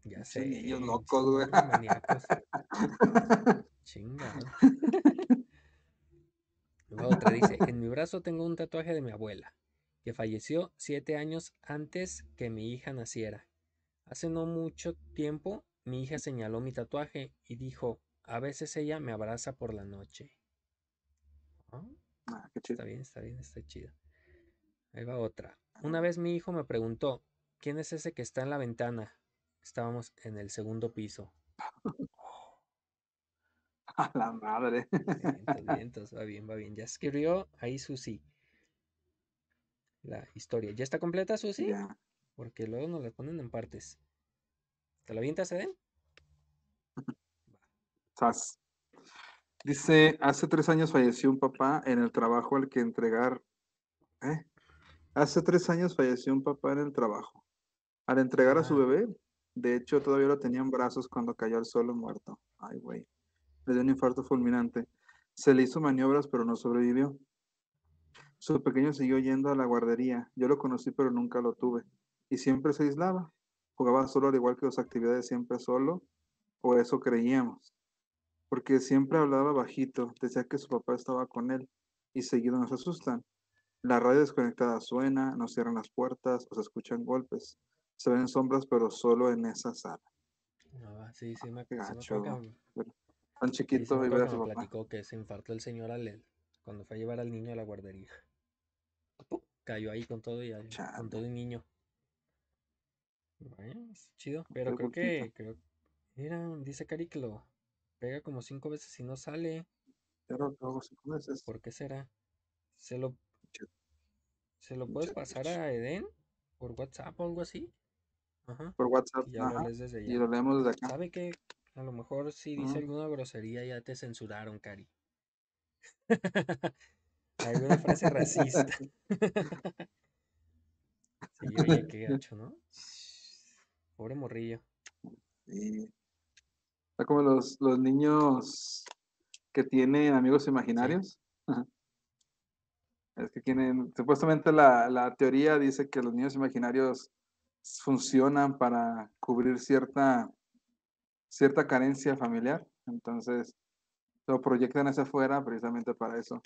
Ya sé. niños pinches locos, güey. Chingado. Va otra dice, en mi brazo tengo un tatuaje de mi abuela, que falleció siete años antes que mi hija naciera. Hace no mucho tiempo, mi hija señaló mi tatuaje y dijo, a veces ella me abraza por la noche. Ah, Ah, qué chido. Está bien, está bien, está chido. Ahí va otra. Una vez mi hijo me preguntó, ¿quién es ese que está en la ventana? Estábamos en el segundo piso. A la madre. Vientos, vientos, va bien, va bien. Ya escribió ahí Susi. La historia. ¿Ya está completa, Susi? Ya. Porque luego nos la ponen en partes. ¿Te la avientas, Eden? Sas. Dice, hace tres años falleció un papá en el trabajo al que entregar. ¿eh? Hace tres años falleció un papá en el trabajo. Al entregar a su Ah. bebé, de hecho todavía lo tenía en brazos cuando cayó al suelo muerto. Ay, güey. Le dio un infarto fulminante. Se le hizo maniobras, pero no sobrevivió. Su pequeño siguió yendo a la guardería. Yo lo conocí, pero nunca lo tuve. Y siempre se aislaba. Jugaba solo, al igual que las actividades, siempre solo. O eso creíamos porque siempre hablaba bajito, decía que su papá estaba con él y seguido nos asustan. La radio desconectada suena, nos cierran las puertas o se escuchan golpes. Se ven sombras, pero solo en esa sala. Ah, sí, sí, me, sí Tan sí, sí chiquito me y ver acuerdo a que su me papá. platicó que se infartó el señor al, cuando fue a llevar al niño a la guardería. ¡Pum! Cayó ahí con todo y con todo el niño. Bueno, es chido. Pero creo que, creo, mira, dice Cari que lo pega como cinco veces y no sale. Lo hago cinco veces. ¿Por qué será? ¿Se lo, se lo puedes pasar a Eden por WhatsApp o algo así? Ajá. Por WhatsApp. Y ya lo lees desde Y lo leemos desde acá. ¿Sabe qué? A lo mejor si dice alguna grosería ya te censuraron, Cari. Alguna frase racista. Sí, oye, qué gacho, ¿no? Pobre morrillo. Sí. Está como los, los niños que tienen amigos imaginarios. Es que tienen, supuestamente la, la teoría dice que los niños imaginarios funcionan para cubrir cierta, cierta carencia familiar. Entonces, lo proyectan hacia afuera precisamente para eso.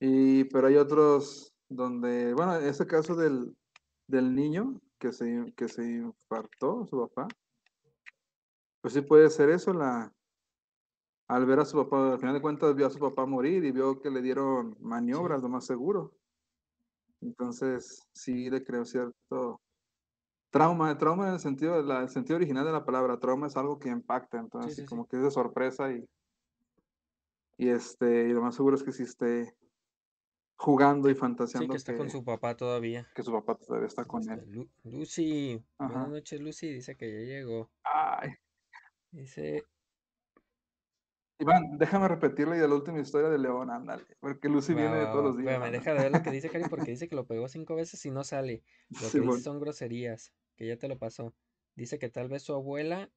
Y, pero hay otros donde, bueno, ese caso del, del niño que se, que se infartó, su papá, pues sí puede ser eso, la, al ver a su papá, al final de cuentas vio a su papá morir y vio que le dieron maniobras, lo más seguro. Entonces, sí le creo cierto trauma, trauma en el sentido, la- el sentido original de la palabra, trauma es algo que impacta, entonces sí, sí, sí. como que es de sorpresa y, y este, y lo más seguro es que sí esté jugando y Sí, fantaseando que está con su papá todavía. que su papá todavía está con Este, él. Lu- Lucy, buenas noches, Lucy. Dice que ya llegó. Ay, Dice, Iván, déjame repetirle de la última historia de León, ándale, porque Lucy viene de todos los días. espérame, ándale. deja de ver lo que dice Cari porque dice que lo pegó cinco veces y no sale. Lo que dice son groserías, que ya te lo pasó. Dice que tal vez su abuela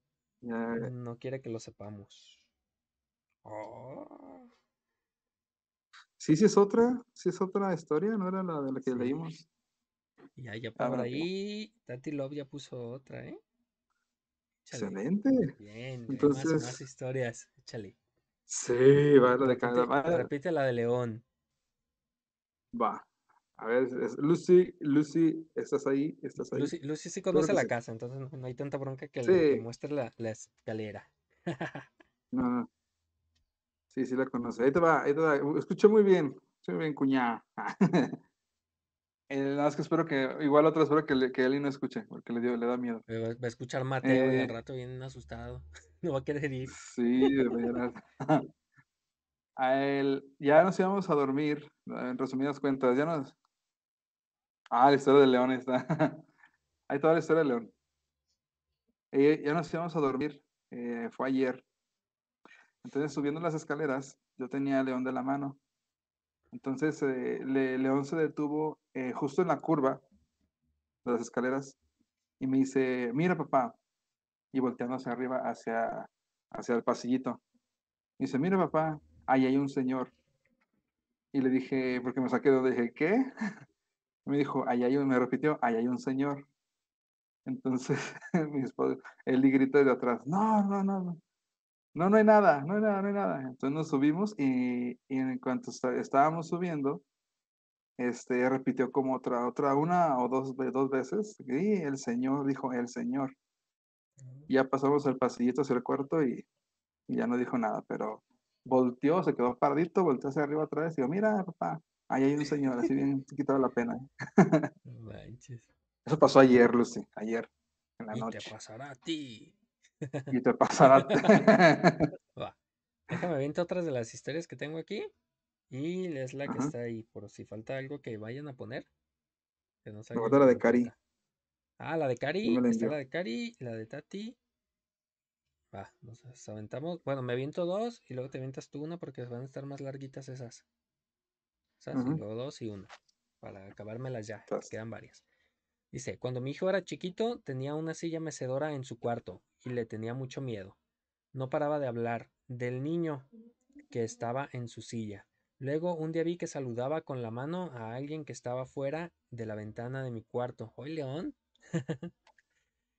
no quiere que lo sepamos. Oh, Sí, sí es otra, sí es otra historia, no era la de la que sí. leímos. Ya, ya Ah, por ahí, Tati Love ya puso otra, ¿eh? Échale. Excelente. Bien, hay más, más Entonces, historias. Échale. sí, va la de cada. Repite, la de León. va. A ver, es- Lucy, Lucy, ¿estás ahí? ¿Estás ahí? Lucy, Lucy sí conoce la sí. casa, entonces no, no hay tanta bronca que le que muestre la, la escalera. no, no. Sí, sí la conoce. Ahí te va, ahí te va. Escuché muy bien, muy bien, cuñada. Eh, nada más que espero que, igual otra espero que, le- que Eli no escuche, porque le, dio, le da miedo. Va, va a escuchar Mateo y al Eh, rato bien asustado. No va a querer ir. sí, de veras. a él, ya nos íbamos a dormir, en resumidas cuentas, ya nos... Ah, la historia de León está. Ahí toda la historia de León. Eh, ya nos íbamos a dormir, eh, fue ayer. Entonces, subiendo las escaleras, yo tenía a León de la mano. Entonces, eh, Le- León se detuvo eh, justo en la curva de las escaleras y me dice, mira papá, y volteando hacia arriba, hacia, hacia el pasillito. Me dice, mira papá, ahí hay un señor. Y le dije, porque me saqué de dije, ¿qué? Me dijo, ahí hay un, me repitió, ahí hay un señor. Entonces, mi esposo, él y grita desde atrás, no, no, no, no. No, no hay nada, no hay nada, no hay nada. Entonces nos subimos y, y en cuanto está- estábamos subiendo, este, repitió como otra, otra, una o dos, dos veces. Y el señor dijo, el señor. Ya pasamos el pasillito hacia el cuarto y, y ya no dijo nada, pero volteó, se quedó paradito, volteó hacia arriba otra vez y dijo, mira, papá, ahí hay un señor, así bien quitado la pena. Manches. Eso pasó ayer, Lucy, ayer, en la Y te noche. pasará a ti. Y te pasará. Va. Déjame aviento otras de las historias que tengo aquí. Y es la que Ajá. está ahí. Por si falta algo que vayan a poner. Que no salga la de. Cari. Ah, la de Cari. está la de Cari. La de Tati. Va, nos aventamos. Bueno, me aviento dos. Y luego te avientas tú una porque van a estar más larguitas esas. Esas, y Ujú. luego dos y una. Para acabármelas ya. Quedan varias. Dice, cuando mi hijo era chiquito, tenía una silla mecedora en su cuarto y le tenía mucho miedo. No paraba de hablar del niño que estaba en su silla. Luego un día vi que saludaba con la mano a alguien que estaba fuera de la ventana de mi cuarto. ¿Hoy León?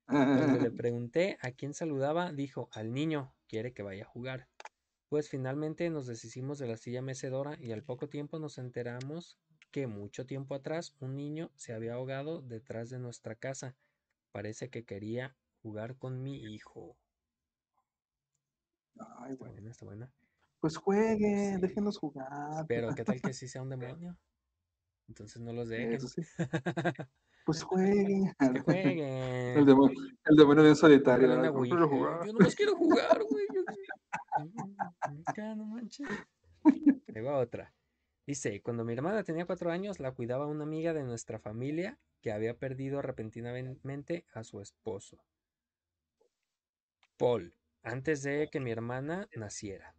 Cuando le pregunté a quién saludaba, dijo, al niño, quiere que vaya a jugar. Pues finalmente nos deshicimos de la silla mecedora y al poco tiempo nos enteramos que mucho tiempo atrás un niño se había ahogado detrás de nuestra casa. Parece que quería jugar con mi hijo. Ay, Está buena, está buena. Pues jueguen, Sí. déjenlos jugar. Pero ¿qué tal que sí sea un demonio? Entonces no los dejen. Sí. Pues jueguen. Que jueguen. El demonio, el demonio bien solitario. ¿verdad? Cómpralo ouija. jugar. Yo nomás quiero jugar, güey. yo no manches. Ahí va otra. Dice, cuando mi hermana tenía cuatro años, la cuidaba una amiga de nuestra familia que había perdido repentinamente a su esposo. Paul, antes de que mi hermana naciera.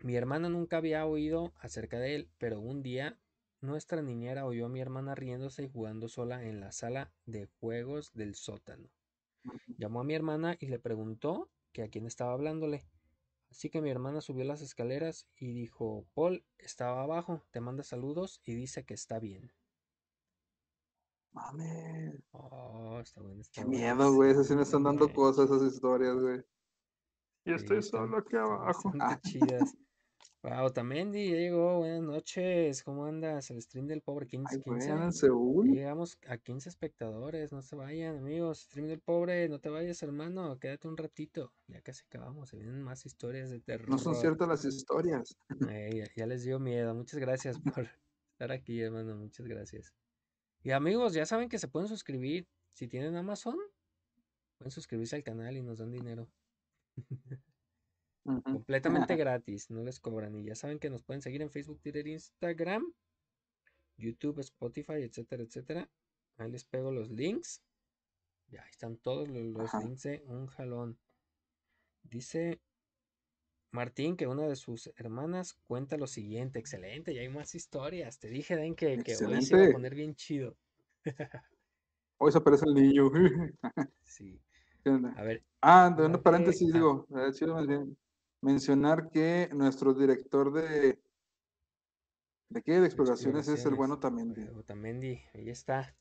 Mi hermana nunca había oído acerca de él, pero un día nuestra niñera oyó a mi hermana riéndose y jugando sola en la sala de juegos del sótano. Llamó a mi hermana y le preguntó que a quién estaba hablándole. Así que mi hermana subió las escaleras y dijo, Paul estaba abajo, te manda saludos y dice que está bien. Mames, Oh, está bueno, está qué bueno, miedo, güey. Sí me están dando cosas, esas historias, güey. Y Sí, estoy solo aquí abajo. Ah, chidas. Wow, Tamendi, ya llegó. Buenas noches. ¿Cómo andas? El stream del pobre 15. Ay, güey, 15. anda en Ya Seúl. llegamos a 15 espectadores. No se vayan, amigos. Stream del pobre, no te vayas, hermano. Quédate un ratito. Ya casi acabamos. Se vienen más historias de terror. No son ciertas las historias. Eh, ya, ya les dio miedo. Muchas gracias por estar aquí, hermano. Muchas gracias. Y amigos, ya saben que se pueden suscribir. Si tienen Amazon, pueden suscribirse al canal y nos dan dinero. Completamente gratis, no les cobran. Y ya saben que nos pueden seguir en Facebook, Twitter, Instagram, YouTube, Spotify, etcétera, etcétera. Ahí les pego los links. Ya están todos lo- los links de un jalón. Dice Martín que una de sus hermanas cuenta lo siguiente. Excelente, y hay más historias. Te dije, Den, que, que hoy se iba a poner bien chido. Hoy se aparece el niño. Sí. A ver, Ah, de un paréntesis, ah. digo, eh, sí, más bien, mencionar que nuestro director de de qué de exploraciones es el bueno también. Bueno, Otamendi, ahí está.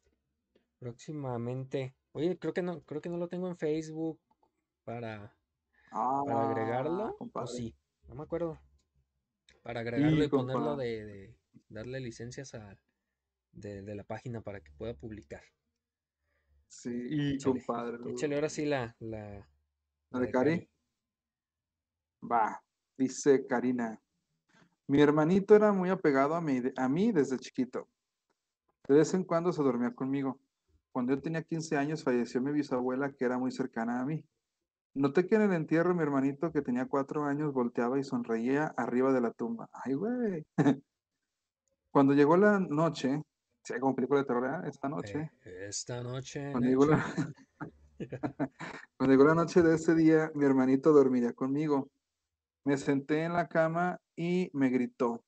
Próximamente. Oye, creo que no, creo que no lo tengo en Facebook para, Ah, para agregarlo. O compadre. sí, no me acuerdo. Para agregarlo y ponerlo de, de darle licencias a de, de la página para que pueda publicar. Sí, y Échale, compadre. Échale ahora sí la, la, ¿La de Cari? Va, dice Karina. Mi hermanito era muy apegado a mí, a mí desde chiquito. De vez en cuando se dormía conmigo. Cuando yo tenía 15 años falleció mi bisabuela que era muy cercana a mí. Noté que en el entierro mi hermanito que tenía cuatro años volteaba y sonreía arriba de la tumba. Ay, güey. Cuando llegó la noche, sí, como película de terror, ¿eh? esta noche. Eh, esta noche. Cuando llegó, la... Cuando llegó la noche de ese día, mi hermanito dormiría conmigo. Me senté en la cama y me gritó.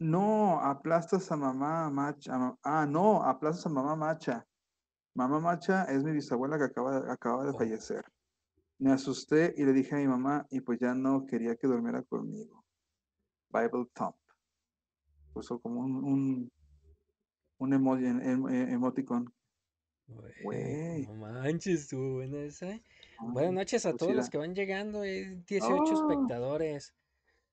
No, aplastas a mamá macha. Ah, no, aplastas a mamá macha. Mamá Macha es mi bisabuela que acaba, acaba de Oh. fallecer. Me asusté y le dije a mi mamá y pues ya no quería que durmiera conmigo. Bible Thump. Puso como un, un, un emoji, em- em- emoticon. Güey, no manches, estuvo buena esa. ¿eh? Buenas noches a todos los que van llegando, eh, 18 Oh. espectadores.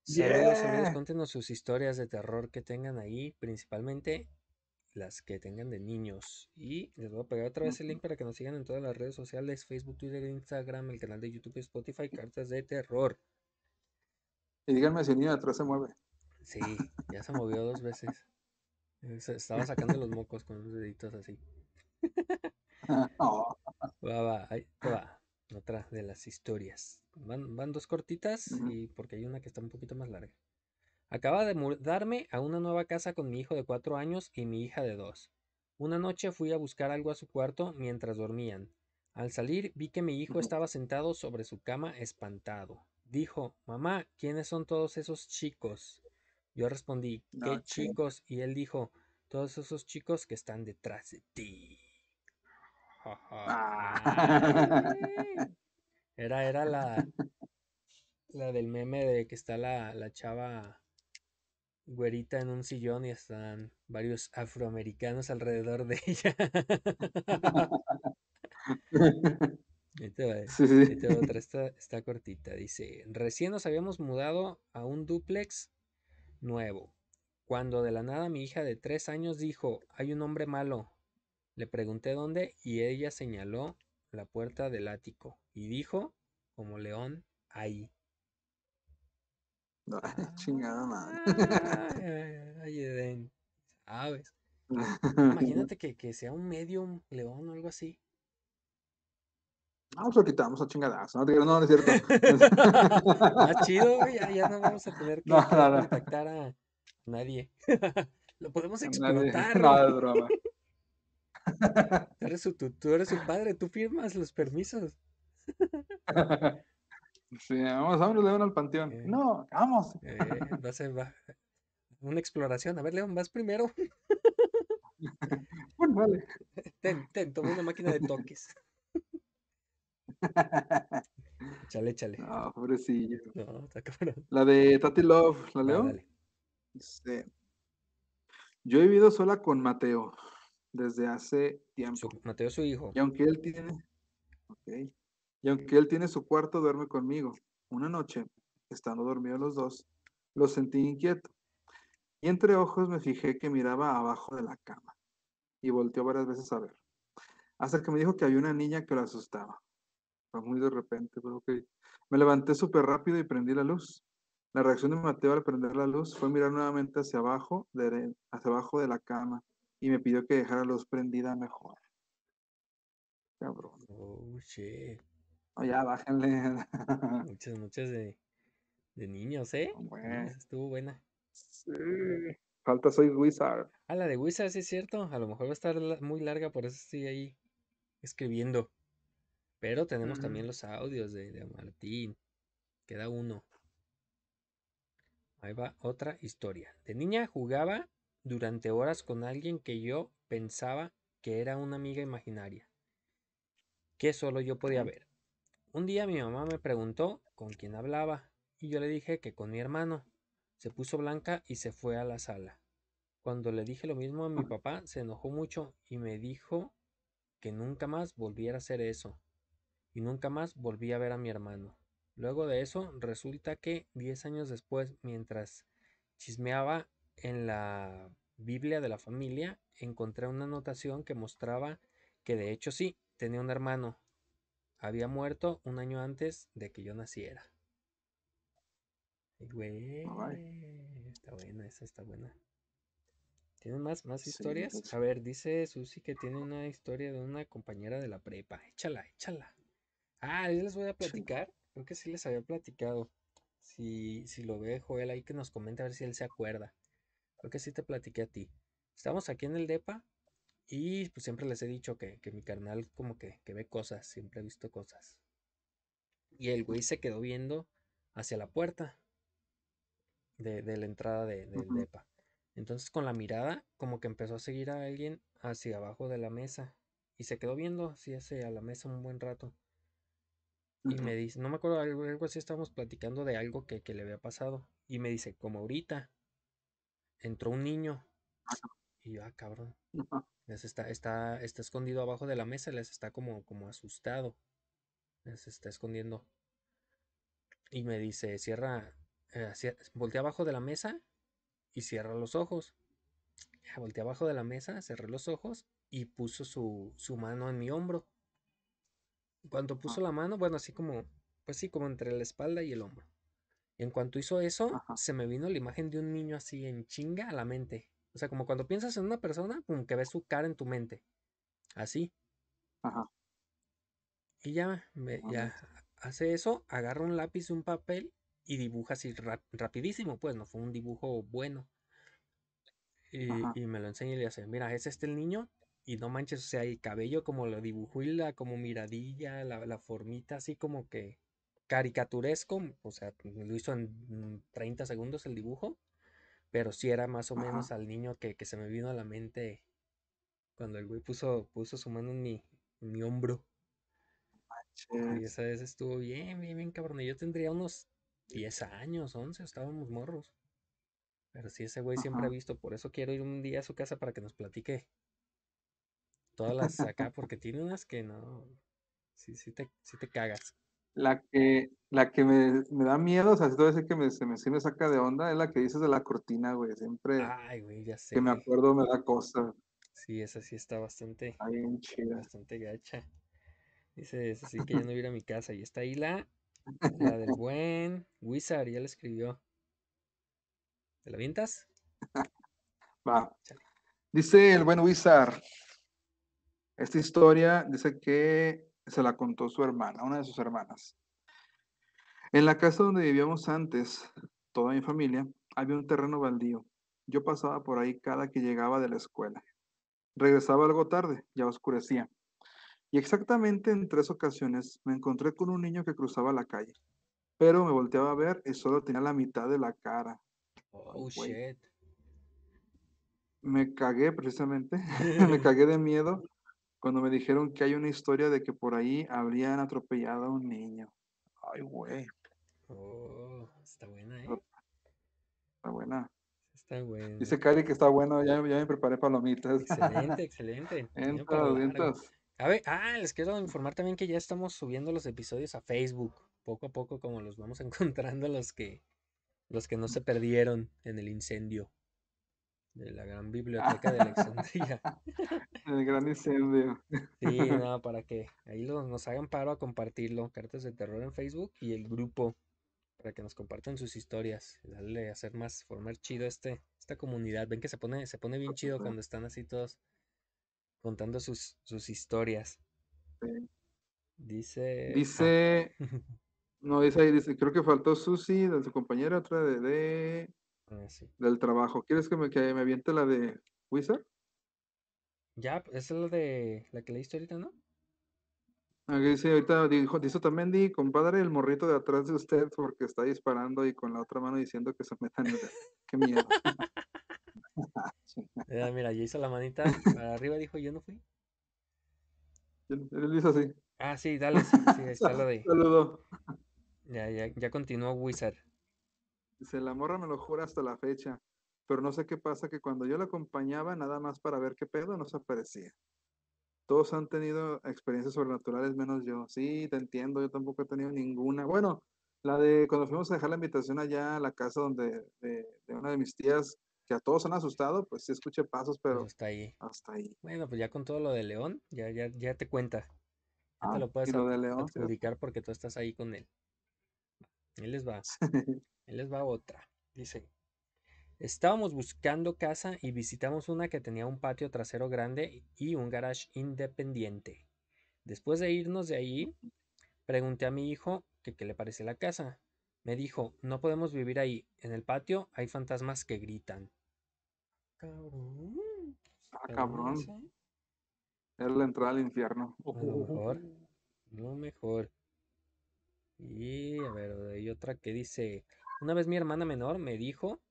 Saludos, Yeah. cuéntenos sus historias de terror que tengan ahí, principalmente las que tengan de niños. Y les voy a pegar otra vez el link para que nos sigan en todas las redes sociales, Facebook, Twitter, Instagram, el canal de YouTube, Spotify, Cartas de Terror. Y díganme si el niño de atrás se mueve. Sí, ya se movió dos veces. Estaba sacando los mocos con los deditos así. Oh, Va, va, ahí te va. Otra de las historias. Van, van dos cortitas y porque hay una que está un poquito más larga. Acaba de mudarme a una nueva casa con mi hijo de cuatro años y mi hija de dos. Una noche fui a buscar algo a su cuarto mientras dormían. Al salir vi que mi hijo estaba sentado sobre su cama espantado. Dijo, mamá, ¿quiénes son todos esos chicos? Yo respondí, ¿qué chicos? Y él dijo, todos esos chicos que están detrás de ti. Ah. Era, era la, la del meme de que está la, la chava güerita en un sillón y están varios afroamericanos alrededor de ella. Ahí te va, Sí, ahí sí. te va otra, está, está cortita. Dice, recién nos habíamos mudado a un dúplex nuevo, cuando de la nada mi hija de tres años dijo, hay un hombre malo. Le pregunté dónde y ella señaló la puerta del ático y dijo, como león, ahí. Ay, chingada madre. Ay, ay, Eden, ¿sabes? Imagínate que, que sea un medium león o algo así. Ah, pues lo quitamos a chingadazo. No, no, no es cierto. Más chido, ya, ya no vamos a tener que, No, no, no. contactar a nadie. Lo podemos Nadie- explotar. No, güey. es broma. Tú eres su, tú, tú eres su padre, tú firmas los permisos. Sí, vamos, vámonos, León, al panteón. Eh. No, vamos. Eh, va a ser va- una exploración. A ver, León, vas primero. Bueno, vale. Ten, ten, toma una máquina de toques. Échale, échale. No, pobrecillo. No, está cabrón. La de Tati Love, ¿la Va, leo? Dice, Yo he vivido sola con Mateo desde hace tiempo. Mateo, su hijo. Y aunque él tiene, ok, y aunque él tiene su cuarto, duerme conmigo. Una noche, estando dormidos los dos, lo sentí inquieto. Y entre ojos me fijé que miraba abajo de la cama. Y volteó varias veces a ver. Hasta que me dijo que había una niña que lo asustaba. Fue muy de repente, pero ok. Me levanté súper rápido y prendí la luz. La reacción de Mateo al prender la luz fue mirar nuevamente hacia abajo, de, hacia abajo de la cama y me pidió que dejara la luz prendida mejor. Cabrón. Oh, shit. No, ya, bájenle. Muchas, muchas de, de niños, ¿eh? Estuvo buena. Sí. Falta soy Wizard. Ah, la de Wizard, sí es cierto. A lo mejor va a estar muy larga, por eso estoy ahí escribiendo. Pero tenemos también los audios de, de Martín. Queda uno. Ahí va otra historia. De niña jugaba durante horas con alguien que yo pensaba que era una amiga imaginaria, que solo yo podía ver. Un día mi mamá me preguntó con quién hablaba y yo le dije que con mi hermano. Se puso blanca y se fue a la sala. Cuando le dije lo mismo a mi papá, se enojó mucho y me dijo que nunca más volviera a hacer eso. Y nunca más volví a ver a mi hermano. Luego de eso, resulta que 10 años después, mientras chismeaba en la Biblia de la familia, encontré una anotación que mostraba que de hecho sí, tenía un hermano. Había muerto un año antes de que yo naciera. Güey. Está buena, esa está buena. ¿Tienen más, más Sí, historias? A ver, dice Susi que tiene una historia de una compañera de la prepa. Échala, échala. Ah, yo les voy a platicar. Creo que sí les había platicado. Si, si lo ve Joel ahí que nos comenta a ver si él se acuerda. Creo que sí te platiqué a ti. Estamos aquí en el DEPA y pues siempre les he dicho que, que mi carnal como que, que ve cosas, siempre ha visto cosas. Y el güey se quedó viendo hacia la puerta de, de la entrada de- del Ujú. DEPA. Entonces con la mirada como que empezó a seguir a alguien hacia abajo de la mesa y se quedó viendo así hacia la mesa un buen rato. Y me dice, no me acuerdo, algo, algo así estábamos platicando de algo que, que le había pasado. Y me dice, como ahorita entró un niño. Y yo, ah, cabrón. Les está, está, está escondido abajo de la mesa, les está como, como asustado. Les está escondiendo. Y me dice, cierra, eh, voltea abajo de la mesa y cierra los ojos. Volteé abajo de la mesa, cerré los ojos y puso su, su mano en mi hombro. Cuando puso la mano, bueno, así como, pues sí, como entre la espalda y el hombro. Y en cuanto hizo eso, Ajá. se me vino la imagen de un niño así en chinga a la mente. O sea, como cuando piensas en una persona, pum, que ves su cara en tu mente. Así. Ajá. Y ya, me, No ya hace eso, agarra un lápiz, un papel y dibuja así rap- rapidísimo, pues no fue un dibujo bueno. Y me lo enseña y le hace, mira, es este el niño. Y no manches, o sea, el cabello como lo dibujó y la como miradilla, la, la formita así como que caricaturesco, o sea, lo hizo en mm, 30 segundos el dibujo, pero sí era más o Ajá. menos al niño que, que se me vino a la mente cuando el güey puso, puso su mano en mi, en mi hombro. Y esa vez estuvo bien, bien, bien cabrón. Y yo tendría unos 10 años, 11, estábamos morros. Pero sí, ese güey siempre ha visto, por eso quiero ir un día a su casa para que nos platique todas las acá, porque tiene unas que no, sí, sí te, sí te cagas. La que, la que me, me da miedo, o sea, a decir que me, se me, sí me saca de onda, es la que dices de la cortina, güey. Siempre Ay, güey, ya que me sé. acuerdo me da cosa. Sí, esa sí está bastante, bien chida. bastante gacha. Dice, es así que ya no ir a mi casa. Y está ahí la, la del buen Wizard, ya le escribió. ¿Te la avientas? Va. Chale. Dice el buen Wizard. Esta historia dice que se la contó su hermana, una de sus hermanas. En la casa donde vivíamos antes, toda mi familia, había un terreno baldío. Yo pasaba por ahí cada que llegaba de la escuela. Regresaba algo tarde, ya oscurecía. Y exactamente en tres ocasiones me encontré con un niño que cruzaba la calle. Pero me volteaba a ver y solo tenía la mitad de la cara. Oh, shit. Me cagué precisamente, me cagué de miedo cuando me dijeron que hay una historia de que por ahí habrían atropellado a un niño. Ay, güey, Oh, está buena, ¿eh? está buena. Está buena. Dice Cari que está bueno, ya, ya me preparé palomitas. Excelente, excelente. Largo. vientos. A ver, ah, les quiero informar también que ya estamos subiendo los episodios a Facebook. Poco a poco, como los vamos encontrando los que los que no se perdieron en el incendio de la gran biblioteca de Alexandria. El gran incendio. Sí, no, para que ahí lo- nos hagan paro a compartirlo. Cartas de terror en Facebook y el grupo para que nos compartan sus historias. Darle a hacer más, formar chido este, esta comunidad. Ven que se pone, se pone bien chido cuando están así todos contando sus, sus historias. Sí. Dice. ah, Dice, no, dice ahí, dice, creo que faltó Susi, de su compañera, otra de, de- ah, sí. del trabajo. ¿Quieres que me, que me aviente la de Wizard? Ya, esa es la de la que leíste ahorita, ¿no? Aquí dice, ahorita dijo, dice también, di, compadre, el morrito de atrás de usted porque está disparando y con la otra mano diciendo que se metan en el... Qué miedo. Eh, mira, ya hizo la manita para arriba, dijo yo no fui. Él dice así. Ah, sí, dale, sí, sí, ahí está lo de. Saludo. Ya, ya, ya continuó Wizard. Dice, la morra me lo jura hasta la fecha, pero no sé qué pasa que cuando yo la acompañaba nada más para ver qué pedo no se aparecía. Todos han tenido experiencias sobrenaturales menos yo. Sí, te entiendo, yo tampoco he tenido ninguna. Bueno, la de cuando fuimos a dejar la invitación allá a la casa donde de, de una de mis tías, que a todos han asustado, pues sí escuché pasos, pero hasta ahí. hasta ahí. Bueno, pues ya con todo lo de León, ya, ya, ya te cuenta. Ya te Ah, lo puedes lo de León, sí. adjudicar porque tú estás ahí con él. Ahí les va. Ahí les va otra. Dice, estábamos buscando casa y visitamos una que tenía un patio trasero grande y un garage independiente. Después de irnos de ahí, Pregunté a mi hijo que qué le parece la casa. Me dijo, no podemos vivir ahí. En el patio hay fantasmas que gritan. Cabrón. Ah, cabrón. Es la entrada al infierno. A lo mejor. Lo mejor. Y a ver, hay otra que dice, una vez mi hermana menor me dijo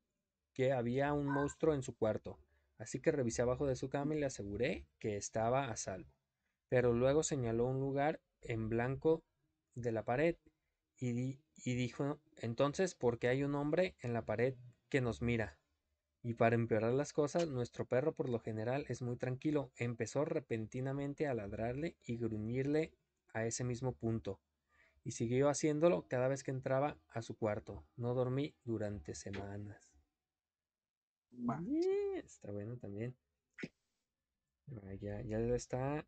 que había un monstruo en su cuarto, así que revisé abajo de su cama y le aseguré que estaba a salvo. Pero luego señaló un lugar en blanco de la pared y, y dijo, entonces, ¿por qué hay un hombre en la pared que nos mira? Y para empeorar las cosas, nuestro perro por lo general es muy tranquilo. Empezó repentinamente a ladrarle y gruñirle a ese mismo punto y siguió haciéndolo cada vez que entraba a su cuarto. No dormí durante semanas. está bueno también. Ah, ya, ya está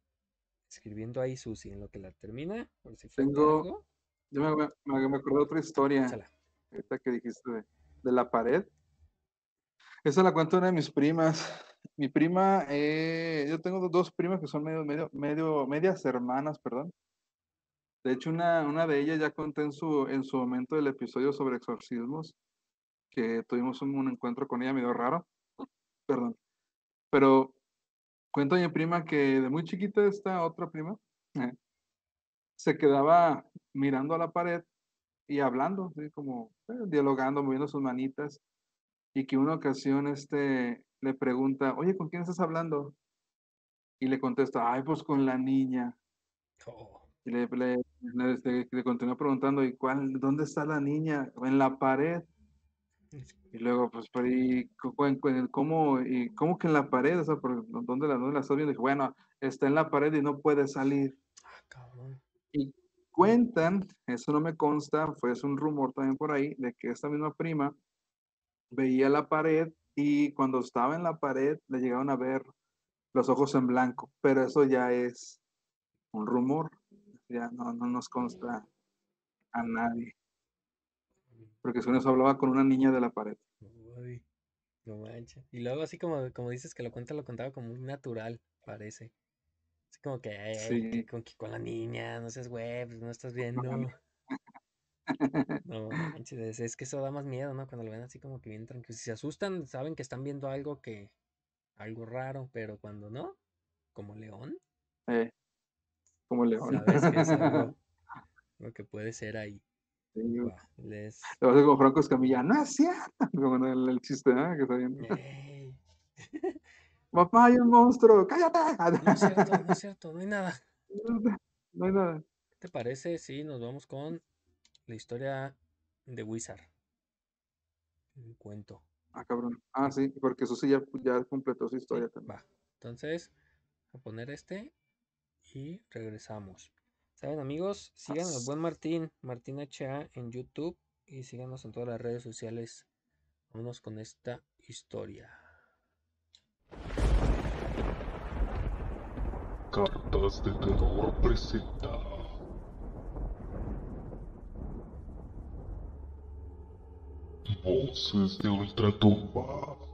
escribiendo ahí Susi en lo que la termina. Por si Tengo. Yo me, me, acordé de otra historia. Esta que dijiste de, la pared. Esa la cuento una de mis primas. Mi prima, eh, yo tengo dos primas que son medio, medio, medio, medias hermanas, perdón. De hecho, una, una de ellas ya conté en su, en su momento del episodio sobre exorcismos, que tuvimos un, encuentro con ella medio raro. Perdón. Pero cuento a mi prima que de muy chiquita esta otra prima eh, se quedaba mirando a la pared y hablando, ¿sí? como eh, dialogando, moviendo sus manitas, y que una ocasión este, le pregunta, oye, ¿con quién estás hablando? Y le contesta, ay, pues con la niña. Oh. Y le, le, le, continuó preguntando, ¿y cuál, dónde está la niña? En la pared. Y luego, pues, ¿y cómo, y cómo que en la pared? O sea, ¿dónde, la, ¿dónde la estás viendo? Y dije, bueno, está en la pared y no puede salir. Ah, y cuentan, eso no me consta, fue es un rumor también por ahí, de que esta misma prima veía la pared y cuando estaba en la pared le llegaron a ver los ojos en blanco, pero eso ya es un rumor ya no, no nos consta a nadie. Porque si eso hablaba con una niña de la pared. no manches. Y luego así como, como dices que lo cuenta, lo contaba como muy natural, parece. Así como que, con, con, la niña, no seas güey, pues no estás viendo. No manches, es que eso da más miedo, ¿no? Cuando lo ven así como que bien tranquilo. Si se asustan, saben que están viendo algo que, algo raro, pero cuando no, como león. Eh como león. Sabes que es algo, lo que puede ser ahí. Sí, les... Lo hace como Franco Escamilla, no es cierto, como el, el chiste, ¿eh? que está viendo. Papá, hay un monstruo, cállate. No es cierto, no es cierto, no hay nada. No hay nada. ¿Qué te parece si nos vamos con la historia de Wizard? El cuento. Ah, cabrón. Ah, sí, porque eso sí ya, ya completó su historia también. Va. Entonces, a poner este y regresamos. Saben amigos, sigan al buen Martín, Martín HA en YouTube y síganos en todas las redes sociales. Vámonos con esta historia. Cartas de terror presenta. Voces de ultratumba.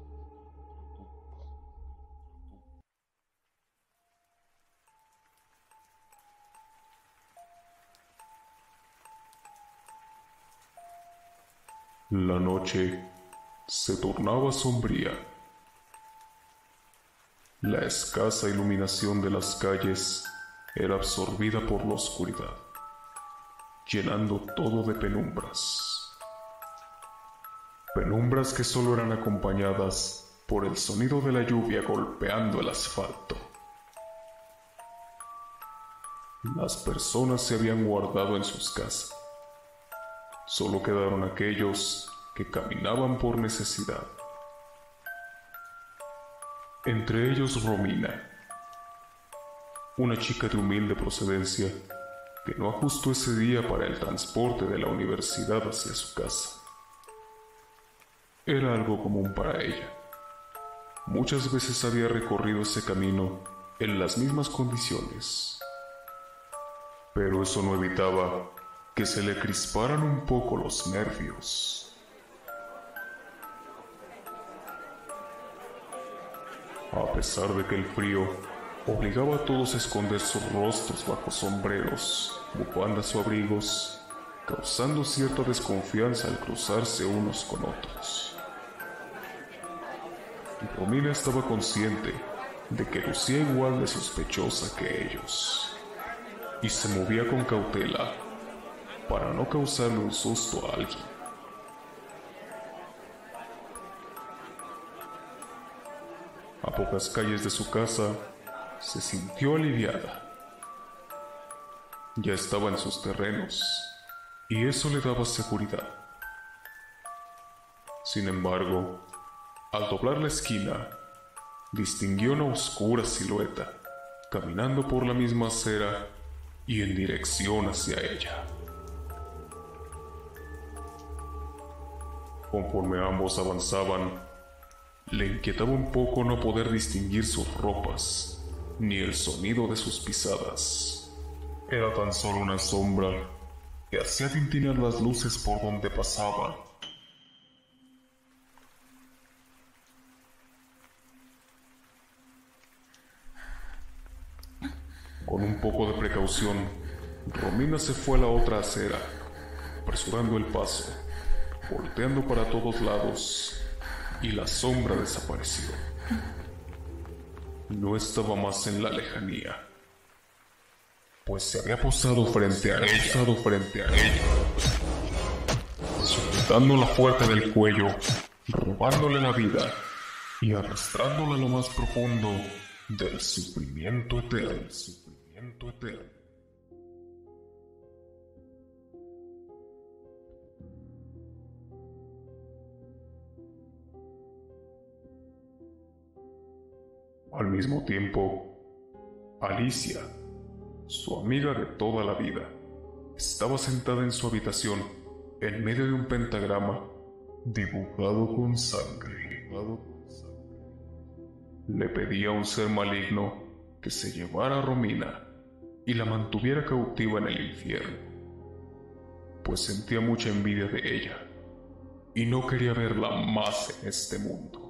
La noche se tornaba sombría. La escasa iluminación de las calles era absorbida por la oscuridad, llenando todo de penumbras. Penumbras que solo eran acompañadas por el sonido de la lluvia golpeando el asfalto. Las personas se habían guardado en sus casas Solo quedaron aquellos que caminaban por necesidad. Entre ellos Romina, una chica de humilde procedencia que no ajustó ese día para el transporte de la universidad hacia su casa. Era algo común para ella. Muchas veces había recorrido ese camino en las mismas condiciones. Pero eso no evitaba que se le crisparan un poco los nervios. A pesar de que el frío obligaba a todos a esconder sus rostros bajo sombreros, bufandas o abrigos, causando cierta desconfianza al cruzarse unos con otros. Romina estaba consciente de que lucía igual de sospechosa que ellos, y se movía con cautela para no causarle un susto a alguien. A pocas calles de su casa, se sintió aliviada. Ya estaba en sus terrenos y eso le daba seguridad. Sin embargo, al doblar la esquina, distinguió una oscura silueta caminando por la misma acera y en dirección hacia ella. Conforme ambos avanzaban, le inquietaba un poco no poder distinguir sus ropas ni el sonido de sus pisadas. Era tan solo una sombra que hacía tintinar las luces por donde pasaba. Con un poco de precaución, Romina se fue a la otra acera, apresurando el paso, volteando para todos lados, y la sombra desapareció. No estaba más en la lejanía, pues se había posado frente a ella, posado frente a sujetándola fuerte del cuello, robándole la vida y arrastrándola a lo más profundo del eterno. Sufrimiento eterno. Al mismo tiempo, Alicia, su amiga de toda la vida, estaba sentada en su habitación en medio de un pentagrama dibujado con sangre. Le pedía a un ser maligno que se llevara a Romina y la mantuviera cautiva en el infierno, pues sentía mucha envidia de ella y no quería verla más en este mundo.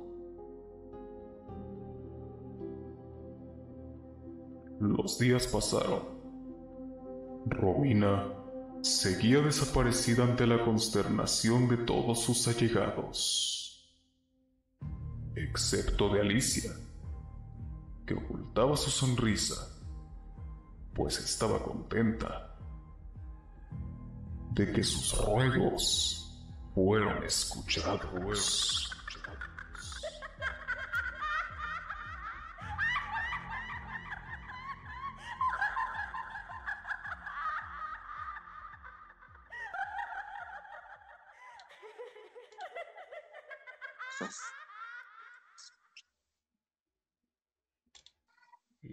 Los días pasaron. Romina seguía desaparecida ante la consternación de todos sus allegados, excepto de Alicia, que ocultaba su sonrisa, pues estaba contenta de que sus ruegos fueron escuchados.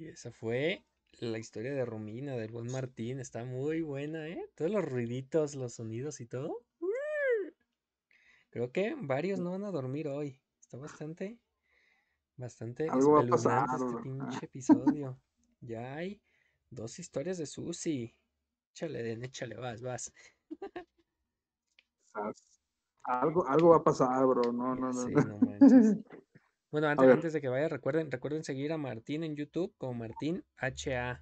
Y esa fue la historia de Romina, del buen Martín. Está muy buena, ¿eh? Todos los ruiditos, los sonidos y todo. Creo que varios no van a dormir hoy. Está bastante, bastante Algo va a pasar, espeluznante este pinche episodio. Ya hay dos historias de Susi. Échale, Den, échale, vas, vas. Algo, algo va a pasar, bro. No, no, no. Sí, no manches. Bueno, antes, de que vaya, recuerden, recuerden seguir a Martín en YouTube como Martín HA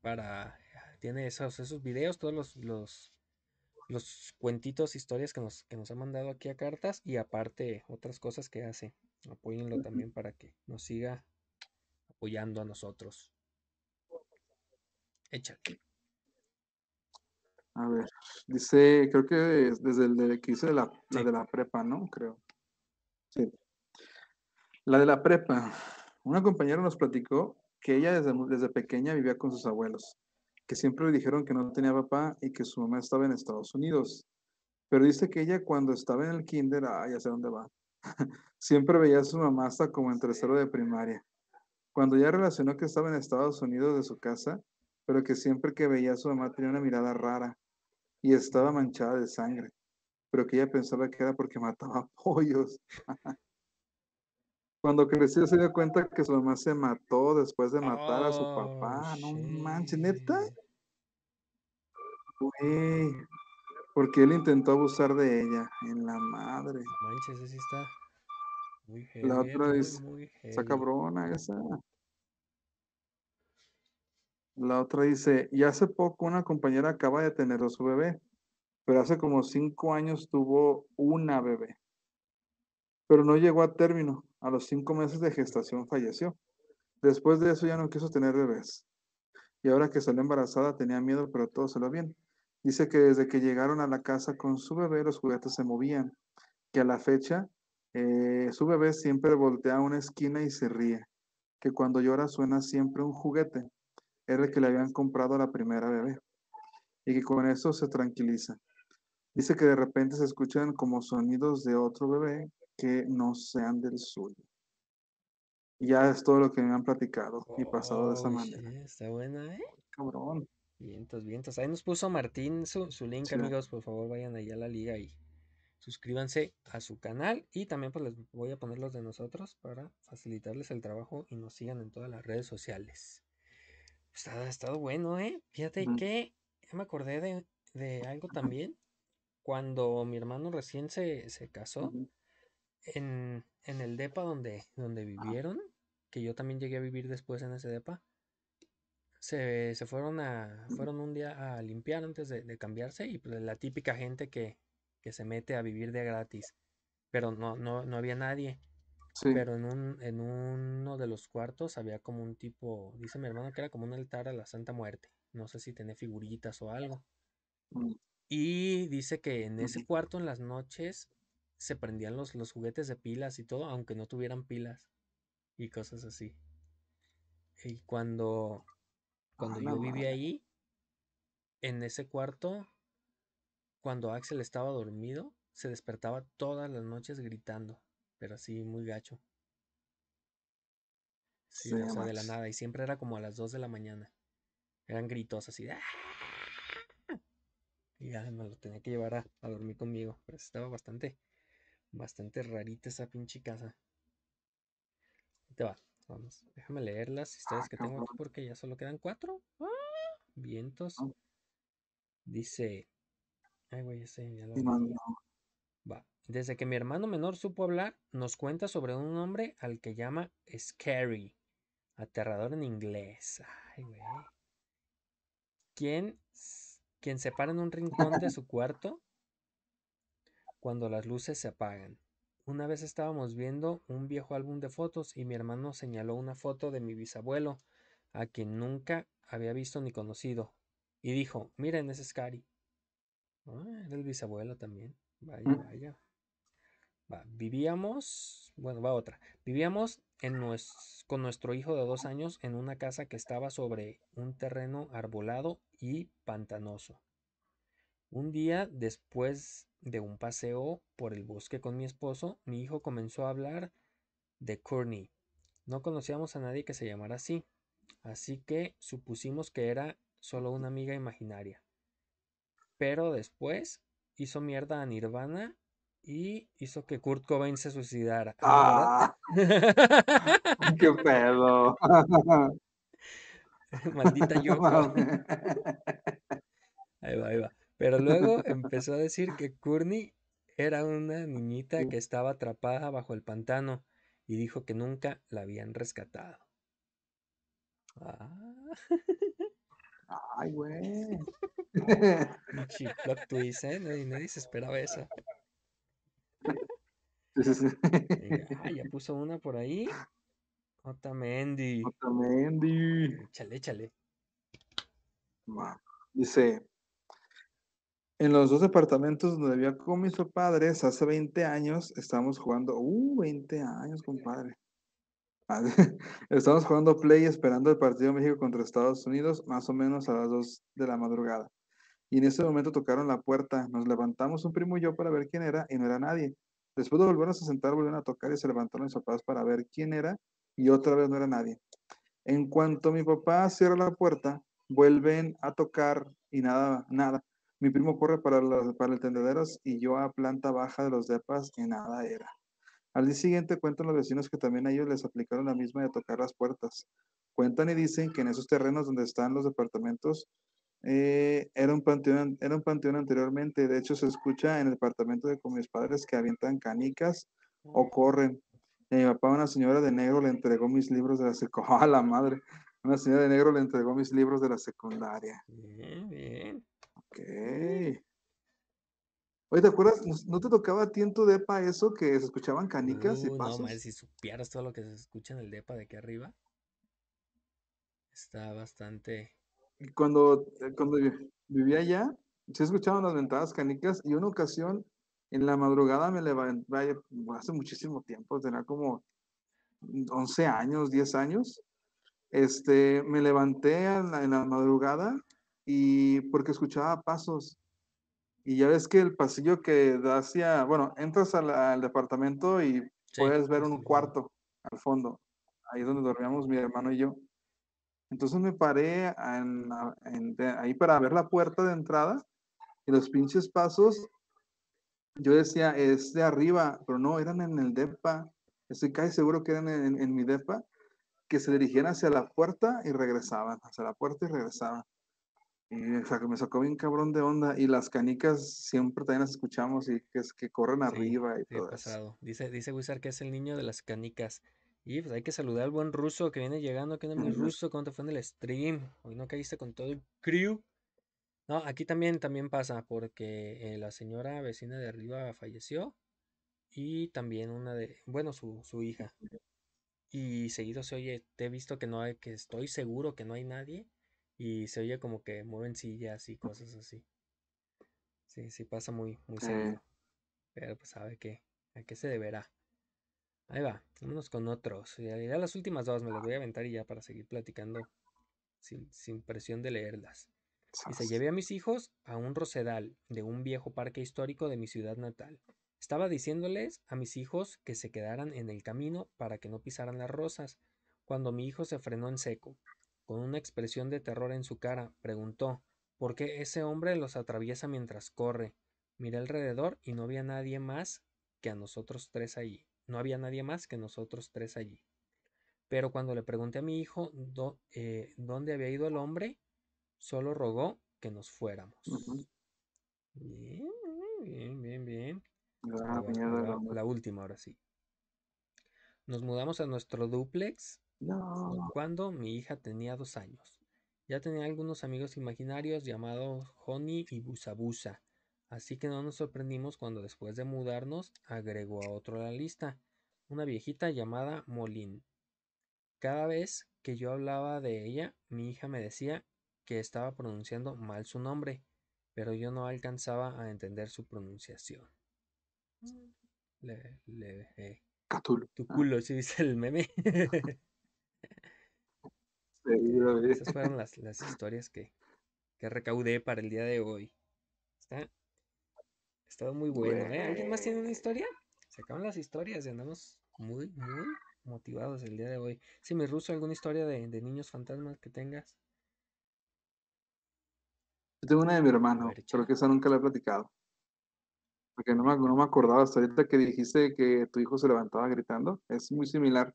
para tiene esos, esos videos, todos los, los, los cuentitos, historias que nos, que nos ha mandado aquí a cartas y aparte otras cosas que hace. Apóyenlo también para que nos siga apoyando a nosotros. Échale. A ver, dice, creo que es desde el de, que hice la, de la prepa, ¿no? Creo. Sí. La de la prepa. Una compañera nos platicó que ella desde, desde pequeña vivía con sus abuelos, que siempre le dijeron que no tenía papá y que su mamá estaba en Estados Unidos. Pero dice que ella cuando estaba en el kinder, ah, ya sé dónde va, siempre veía a su mamá hasta como en tercero de primaria. Cuando ya relacionó que estaba en Estados Unidos de su casa, pero que siempre que veía a su mamá tenía una mirada rara y estaba manchada de sangre, pero que ella pensaba que era porque mataba pollos. Cuando creció se dio cuenta que su mamá se mató después de matar a su Oh, papá. No manches, neta. Güey, porque él intentó abusar de ella, en la madre. Manches, ese sí está muy La otra muy, es- muy Esa heavy. cabrona, esa. La otra dice, y hace poco una compañera acaba de tener a su bebé, pero hace como cinco años tuvo una bebé. Pero no llegó a término. A los cinco meses de gestación falleció. Después de eso ya no quiso tener bebés. Y ahora que salió embarazada tenía miedo, pero todo salió bien. Dice que desde que llegaron a la casa con su bebé los juguetes se movían. Que a la fecha eh, su bebé siempre voltea a una esquina y se ríe. Que cuando llora suena siempre un juguete. Era el que le habían comprado a la primera bebé. Y que con eso se tranquiliza. Dice que de repente se escuchan como sonidos de otro bebé que no sean del suyo. Y ya es todo lo que me han platicado y pasado de esa Oh, manera. shit, está buena, ¿eh? Cabrón. Vientos, vientos. Ahí nos puso Martín su, su link, Sí. amigos. Por favor, vayan allá a la liga y suscríbanse a su canal. Y también pues les voy a poner los de nosotros para facilitarles el trabajo y nos sigan en todas las redes sociales. Está, ha estado bueno, ¿eh? Fíjate que ya me acordé de, de algo también. Cuando mi hermano recién se, se casó. En, en el depa donde, donde vivieron, que yo también llegué a vivir después en ese depa, se, se fueron a, fueron un día a limpiar antes de, de cambiarse y pues la típica gente que, que se mete a vivir de gratis, pero no, no, no había nadie, Sí. pero en un, en uno de los cuartos había como un tipo, dice mi hermano que era como un altar a la Santa Muerte, no sé si tenía figuritas o algo. Mm. Y dice que en ese cuarto en las noches se prendían los, los juguetes de pilas y todo, aunque no tuvieran pilas y cosas así. Y cuando, cuando A la yo vivía madre. ahí, en ese cuarto, cuando Axel estaba dormido, se despertaba todas las noches gritando, pero así muy gacho. Sí, Sí, o sea, de la nada, y siempre era como a las 2 de la mañana. Eran gritos así de "¡Ah!". Y ya me lo tenía que llevar a, a dormir conmigo. Pero estaba bastante, bastante rarita esa pinche casa. Te va. Vamos, déjame leer las historias Ah, que tengo aquí porque ya solo quedan cuatro. ¡Ah! Vientos. Ah. Dice. Ay, güey, ese ya lo. Va. Desde que mi hermano menor supo hablar, nos cuenta sobre un hombre al que llama Scary. Aterrador en inglés. Ay, güey. ¿Quién, s- quien se para en un rincón de su cuarto cuando las luces se apagan? Una vez estábamos viendo un viejo álbum de fotos y mi hermano señaló una foto de mi bisabuelo, a quien nunca había visto ni conocido, y dijo, miren, ese es Scary. Ah, era el bisabuelo también. Vaya, Mm. vaya. Va, vivíamos, bueno, va otra. Vivíamos en con nuestro hijo de dos años en una casa que estaba sobre un terreno arbolado y pantanoso. Un día, después de un paseo por el bosque con mi esposo, mi hijo comenzó a hablar de Courtney. No conocíamos a nadie que se llamara así, así que supusimos que era solo una amiga imaginaria. Pero después hizo mierda a Nirvana y hizo que Kurt Cobain se suicidara. Ah, qué pedo. Maldita Yoko. mames. Ahí va, ahí va. Pero luego empezó a decir que Courtney era una niñita que estaba atrapada bajo el pantano y dijo que nunca la habían rescatado. Ah, Ay, güey. plot twist, ¿eh? Nadie, nadie se esperaba eso. Venga, ya puso una por ahí. Otamendi. Otamendi. Échale, échale. Dice, en los dos departamentos donde vivía con mis padres hace 20 años, estábamos jugando, uh, 20 años, compadre. Estamos jugando play esperando el partido de México contra Estados Unidos, más o menos a las 2 de la madrugada. Y en ese momento tocaron la puerta. Nos levantamos un primo y yo para ver quién era y no era nadie. Después de volvernos a sentar, volvieron a tocar y se levantaron mis papás para ver quién era y otra vez no era nadie. En cuanto mi papá cierra la puerta, vuelven a tocar y nada, nada. Mi primo corre para, el tendederos y yo a planta baja de los depas y nada era. Al día siguiente cuentan los vecinos que también a ellos les aplicaron la misma de tocar las puertas. Cuentan y dicen que en esos terrenos donde están los departamentos eh, era, un panteón, era un panteón anteriormente. De hecho, se escucha en el departamento de con mis padres que avientan canicas o corren. Y a mi papá, una señora de negro, le entregó mis libros de la seco. ¡A la madre! Una señora de negro le entregó mis libros de la secundaria. Bien, bien. Ok. Oye, ¿te acuerdas? ¿No- ¿No te tocaba a ti en tu depa eso que se escuchaban canicas y Uh, no, pasos? mal, si supieras todo lo que se escucha en el depa de aquí arriba. Está bastante. Y Cuando, eh, cuando vi- vivía allá, se escuchaban las ventadas canicas y una ocasión en la madrugada me levanté, hace muchísimo tiempo, tenía como 11 años, 10 años, este, me levanté en la, en la madrugada y porque escuchaba pasos. Y ya ves que el pasillo que da hacia, bueno, entras al, al departamento y Sí, puedes ver un cuarto al fondo. Ahí es donde dormíamos mi hermano y yo. Entonces me paré en en- de- ahí para ver la puerta de entrada y los pinches pasos. Yo decía, es de arriba, pero no, eran en el DEPA. Estoy casi seguro que eran en, en mi DEPA, que se dirigían hacia la puerta y regresaban, hacia la puerta y regresaban. Y o sea, que me sacó bien cabrón de onda. Y las canicas siempre también las escuchamos y que, es- que corren Sí, arriba y sí, todo eso. pasado. Dice, dice Wizard que es el niño de las canicas. Y pues hay que saludar al buen ruso que viene llegando. ¿Qué onda, mi ruso? ¿Cómo te fue en el stream? Hoy no caíste con todo el crew. No, aquí también, también pasa porque eh, la señora vecina de arriba falleció y también una de, bueno, su, su hija. Y seguido se oye, te he visto que no hay, que estoy seguro que no hay nadie y se oye como que mueven sillas y cosas así. Sí, sí pasa muy, muy Eh, seguido. Pero pues sabe qué, a qué se deberá. Ahí va, vámonos con otros. Ya, ya las últimas dos me las voy a aventar y ya para seguir platicando sin, sin presión de leerlas. Dice, sas. llevé a mis hijos a un rosedal de un viejo parque histórico de mi ciudad natal. Estaba diciéndoles a mis hijos que se quedaran en el camino para que no pisaran las rosas, cuando mi hijo se frenó en seco. Con una expresión de terror en su cara, preguntó, ¿por qué ese hombre los atraviesa mientras corre? Miré alrededor y no había nadie más que a nosotros tres allí. No había nadie más que nosotros tres allí. Pero cuando le pregunté a mi hijo eh, dónde había ido el hombre, solo rogó que nos fuéramos. Bien, bien, bien, bien. Hombre. la última ahora sí. Nos mudamos a nuestro duplex No. cuando mi hija tenía dos años. Ya tenía algunos amigos imaginarios llamados Honey y Busabusa, así que no nos sorprendimos cuando después de mudarnos agregó a otro a la lista, una viejita llamada Molin. Cada vez que yo hablaba de ella, mi hija me decía que estaba pronunciando mal su nombre, pero yo no alcanzaba a entender su pronunciación. Le, le, eh, Cthulhu. tu Ah, culo, si dice el meme. lo vi. Esas fueron las, las historias que, que recaudé para el día de hoy. Está, ha estado muy bueno, ¿eh? ¿Alguien más tiene una historia? Se acaban las historias y andamos muy, muy motivados el día de hoy. Si mi ruso, ¿alguna historia de, de niños fantasmas que tengas? Yo tengo una de mi hermano, ver, pero que esa nunca la he platicado. Porque no me, no me acordaba hasta ahorita que dijiste que tu hijo se levantaba gritando. Es muy similar.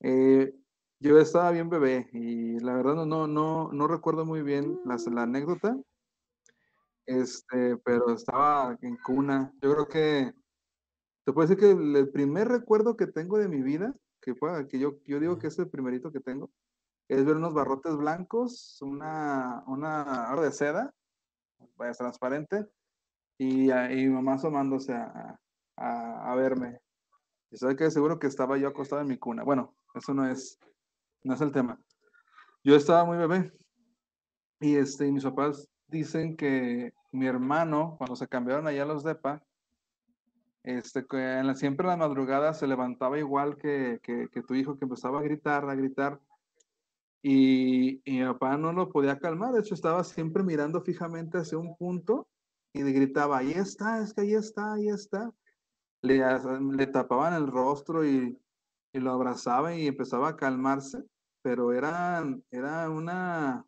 Eh, yo estaba bien bebé y la verdad no, no, no, no recuerdo muy bien las- la anécdota. Este, pero estaba en cuna. Yo creo que te puedo decir que el, el primer recuerdo que tengo de mi vida, que, fue, que yo, yo digo que es el primerito que tengo, es ver unos barrotes blancos, una, una de seda, vaya transparente, y, a- y mi mamá asomándose a, a, a verme. Y sabe que seguro que estaba yo acostado en mi cuna. Bueno, eso no es, no es el tema. Yo estaba muy bebé y este, mis papás dicen que mi hermano, cuando se cambiaron allá a los DEPA, este, que en la- siempre en la madrugada se levantaba igual que, que, que tu hijo, que empezaba a gritar, a gritar, y, y mi papá no lo podía calmar, de hecho estaba siempre mirando fijamente hacia un punto y le gritaba, ahí está, es que ahí está, ahí está. Le, le tapaban el rostro y, y lo abrazaba y empezaba a calmarse, pero era, era una,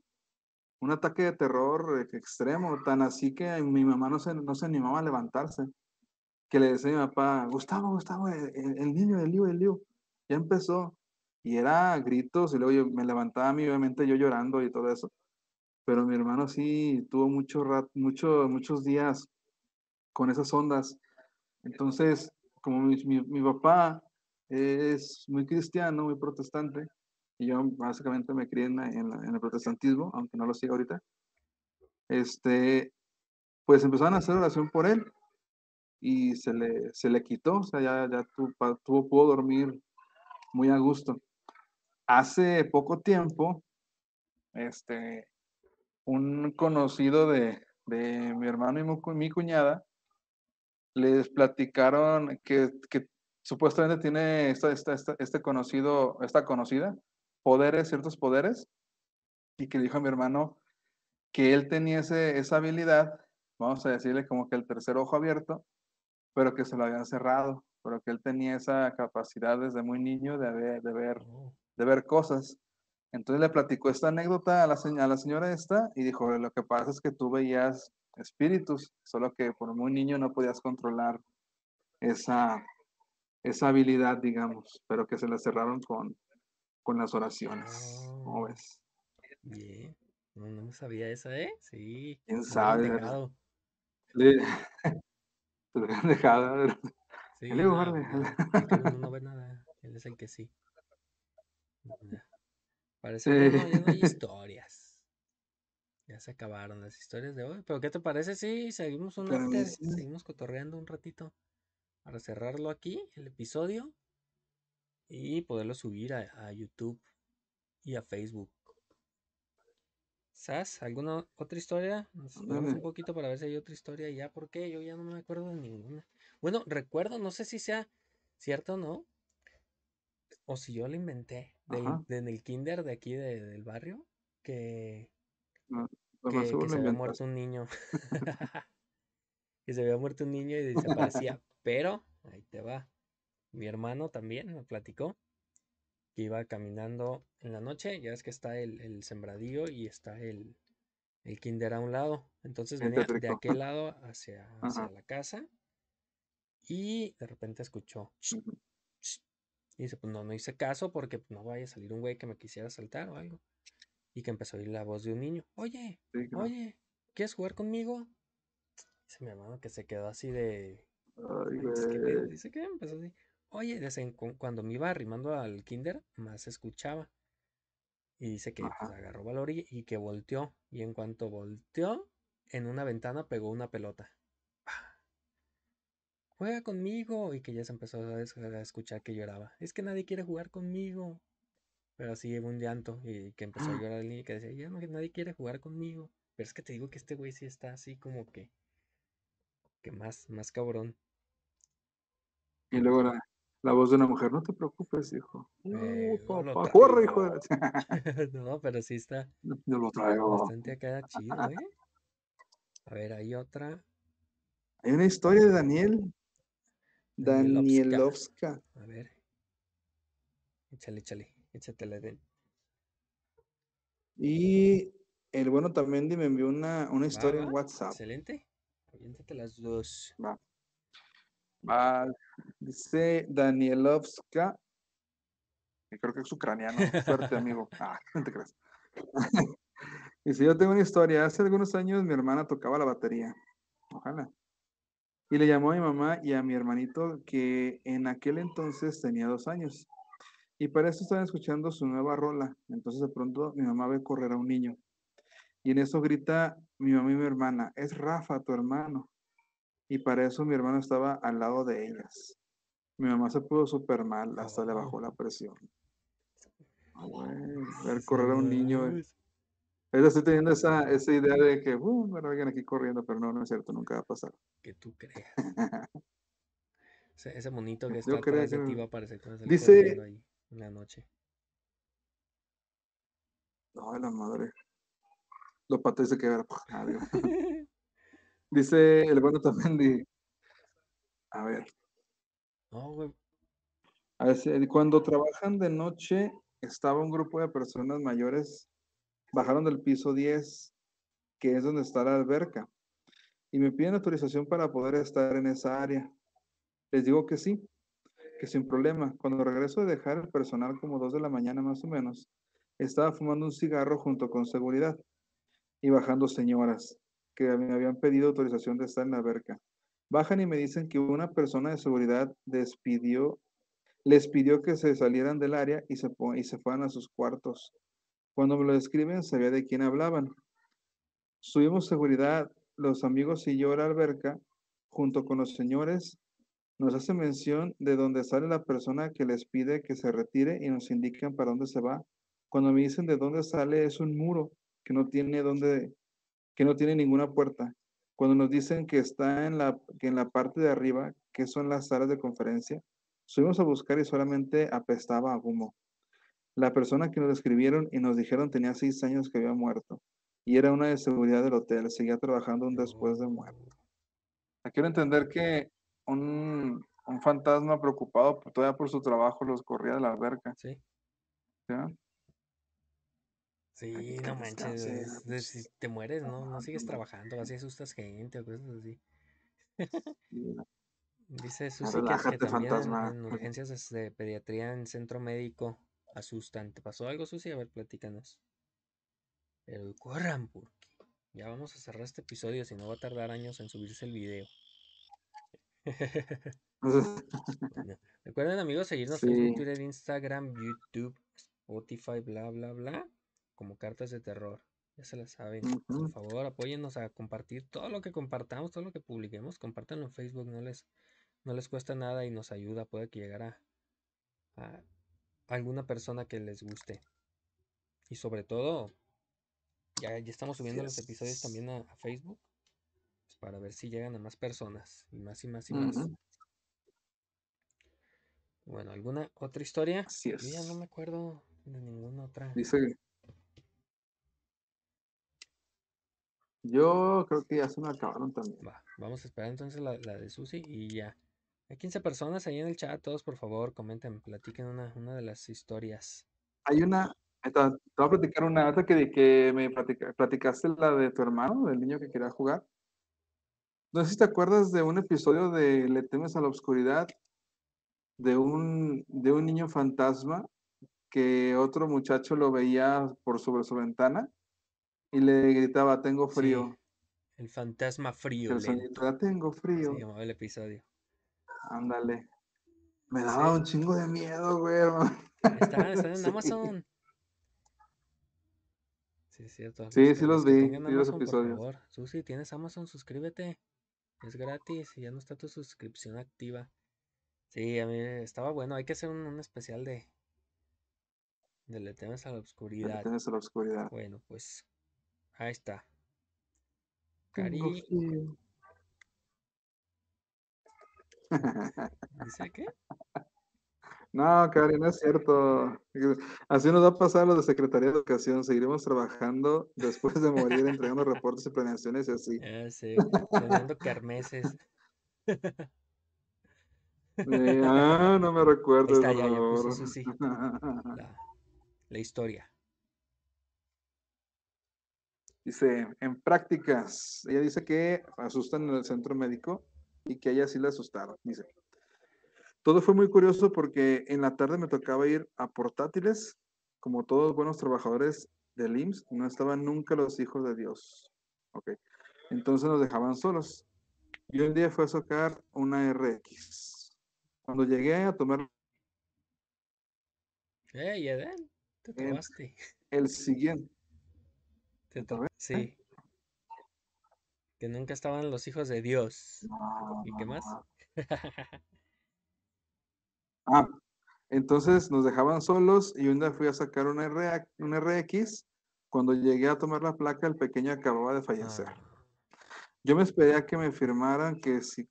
un ataque de terror eh, extremo, tan así que mi mamá no se, no se animaba a levantarse, que le decía a mi papá, Gustavo, Gustavo, el, el- el niño, el lío, el lío, ya empezó. Y era gritos, y luego yo me levantaba a mí, obviamente yo llorando y todo eso. Pero mi hermano sí tuvo mucho rat, mucho, muchos días con esas ondas. Entonces, como mi, mi- mi papá es muy cristiano, muy protestante, y yo básicamente me crié en, la- en la- en el protestantismo, aunque no lo siga ahorita, este, pues empezaron a hacer oración por él y se le, se le quitó, o sea, ya, ya tu- tuvo, pudo dormir muy a gusto. Hace poco tiempo, este, un conocido de, de mi hermano y mi cuñada les platicaron que, que supuestamente tiene esta, esta- esta- este conocido, esta conocida, poderes, ciertos poderes, y que dijo a mi hermano que él tenía ese- esa habilidad, vamos a decirle como que el tercer ojo abierto, pero que se lo habían cerrado, pero que él tenía esa capacidad desde muy niño de ver, de ver, de ver cosas. Entonces le platicó esta anécdota a la, se- a la señora esta y dijo, lo que pasa es que tú veías espíritus, solo que por muy niño no podías controlar esa, esa habilidad, digamos, pero que se la cerraron con, con las oraciones. ¿Cómo Oh. ves? bien. No, no sabía esa, ¿eh? Sí. ¿Quién sabe? dejado. Le- lo dejado. Sí, no, uno no ve nada. Él es el que sí. Parece que no, ya no hay historias. Ya se acabaron las historias de hoy. Pero ¿qué te parece si seguimos un sí. Seguimos cotorreando un ratito para cerrarlo aquí, el episodio, y poderlo subir a, a YouTube y a Facebook. ¿Sas? ¿Alguna otra historia? Nos esperamos un poquito para ver si hay otra historia ya, porque yo ya no me acuerdo de ninguna. Bueno, recuerdo, no sé si sea cierto o no, o si yo lo inventé, del, de- en el kinder de aquí de- del barrio, que, Lo que, más que se había muerto un niño. que se había muerto un niño y desaparecía. Pero, ahí te va. Mi hermano también me platicó que iba caminando en la noche. Ya ves que está el, el sembradío y está el, el kinder a un lado. Entonces venía de aquel lado hacia, hacia la casa y de repente escuchó. Y dice, pues no, no hice caso porque pues, no vaya a salir un güey que me quisiera saltar o algo. Y que empezó a oír la voz de un niño. Oye, Sí, claro. oye, ¿quieres jugar conmigo? Dice mi hermano que se quedó así de... Dice que empezó así. Oye, desde cuando me iba arrimando al kinder, más escuchaba. Y dice que pues, agarró valor y, y que volteó. Y en cuanto volteó, en una ventana pegó una pelota. ¡Pah! Juega conmigo. Y que ya se empezó a, es- a escuchar que lloraba. Es que nadie quiere jugar conmigo. Pero así un llanto. Y que empezó a llorar el niño y que decía, ya no, que nadie quiere jugar conmigo. Pero es que te digo que este güey sí está así como que. Que más, más cabrón. Y luego la, la voz de una mujer, no te preocupes, hijo. Eh, Uh, papá, corre, hijo de... no, pero sí está Yo lo traigo. bastante acá chido, ¿eh? A ver, hay otra. Hay una historia de Daniel. Danielovska. A ver. Échale, échale. Échatela de. Y el bueno también me envió una, una Va, historia en WhatsApp. Excelente. Aviéntate las dos. Va. Va, Dice Danielovska. que Creo que es ucraniano. Suerte, amigo. Ah, no te creas. Dice, yo tengo una historia. Hace algunos años mi hermana tocaba la batería. Ojalá. Y le llamó a mi mamá y a mi hermanito que en aquel entonces tenía dos años. Y para eso estaban escuchando su nueva rola. Entonces de pronto mi mamá ve correr a un niño. Y en eso grita mi mamá y mi hermana, es Rafa, tu hermano. Y para eso mi hermano estaba al lado de ellas. Mi mamá se puso súper mal, hasta le bajó la presión. Ah, güey, ver correr a un niño. eh. Ahorita estoy teniendo esa, esa idea de que, uh, bueno, alguien aquí corriendo, pero no, no es cierto, nunca va a pasar. Que tú creas. Ese, ese monito que Yo está atrás de ti no. va a aparecer cuando Dice- corriendo ahí en la noche. Ay, la madre. Los patos se quedaron. Dice el bueno también, di- a ver, No, güey. A ver, si- cuando trabajan de noche, estaba un grupo de personas mayores, bajaron del piso 10, que es donde está la alberca, y me piden autorización para poder estar en esa área. Les digo que sí, que sin problema. Cuando regreso de dejar el personal como 2 de la mañana más o menos, estaba fumando un cigarro junto con seguridad y bajando señoras que me habían pedido autorización de estar en la alberca. Bajan y me dicen que una persona de seguridad despidió les pidió que se salieran del área y se, y se fueran a sus cuartos. Cuando me lo describen, sabía de quién hablaban. Subimos seguridad, los amigos y yo a la alberca, junto con los señores, nos hace mención de dónde sale la persona que les pide que se retire y nos indican para dónde se va. Cuando me dicen de dónde sale, es un muro que no tiene dónde, que no tiene ninguna puerta. Cuando nos dicen que está en la, que en la parte de arriba, que son las salas de conferencia, subimos a buscar y solamente apestaba a humo. La persona que nos describieron y nos dijeron tenía seis años que había muerto y era una de seguridad del hotel. Seguía trabajando un después de muerte. Quiero entender que un, un fantasma preocupado todavía por su trabajo los corría de la alberca. Sí. ¿ya? Sí, no manches, es si te mueres, no, no sigues trabajando, así asustas gente o cosas así. Sí, Dice Susi que, que también en- fantasma. en, urgencias de pediatría en centro médico asustan. ¿Te pasó algo, Susi? A ver, platícanos. Pero corran, porque ya vamos a cerrar este episodio, si no va a tardar años en subirse el video. Bueno, recuerden, amigos, seguirnos en Sí. Facebook, Twitter, Instagram, YouTube, Spotify, bla, bla, bla, como cartas de terror. Ya se la saben. Por favor, apóyennos a compartir todo lo que compartamos, todo lo que publiquemos. Compártanlo en Facebook, no les, no les cuesta nada y nos ayuda. Puede que llegara a alguna persona que les guste. Y sobre todo, ya, ya estamos subiendo los episodios es. también a, a Facebook pues, para ver si llegan a más personas. Y más y más y más. Bueno, ¿alguna otra historia? Así Yo ya no es. me acuerdo de ninguna otra. Dice. Yo creo que ya se me acabaron también. Va, vamos a esperar entonces la, la de Susi y ya. Hay 15 personas ahí en el chat, todos por favor, comenten, platiquen una, una de las historias. Hay una. Te te voy a platicar una otra que, que me platica- platicaste, la de tu hermano, del niño que quería jugar. No sé si te acuerdas de un episodio de Le temes a la oscuridad, de un, de un niño fantasma que otro muchacho lo veía por sobre su ventana y le gritaba, tengo frío. Sí, el fantasma frío el sonido tengo frío. Se llamaba el episodio. Ándale. Me Sí. daba un chingo de miedo, güey. hermano. Están, están en Sí. Amazon. Sí, es cierto. Sí, los sí que- los vi, vi los Amazon, por episodios. favor. Susi, ¿tienes Amazon? Suscríbete. Es gratis y ya no está tu suscripción activa. Sí, a mí estaba bueno. Hay que hacer un, un especial de, de Le temes a la Le oscuridad. temes a la oscuridad. Bueno, pues ahí está. Cari. ¿dice qué? No, Cari, no es cierto. Así nos va a pasar lo de Secretaría de Educación. Seguiremos trabajando después de morir, entregando reportes y planeaciones y así. Ya sé, planeando kermeses. Eh, ah, no me recuerdo, está, ya, ya puso. Susi. La, la historia. Dice, en prácticas, ella dice que asustan en el centro médico y que a ella sí le asustaron. Dice, todo fue muy curioso porque en la tarde me tocaba ir a portátiles, como todos buenos trabajadores del IMSS, no estaban nunca los hijos de Dios. Ok, entonces nos dejaban solos. Y un día fue a sacar una RX. Cuando llegué a tomar ¡Ey, Eden! Te trabaste. el siguiente, Te. Sí. Que nunca estaban los hijos de Dios. ¿Y qué más? Ah, entonces nos dejaban solos y un día fui a sacar un, un RX. Cuando llegué a tomar la placa, el pequeño acababa de fallecer. Ah, Yo me esperé a que me firmaran que si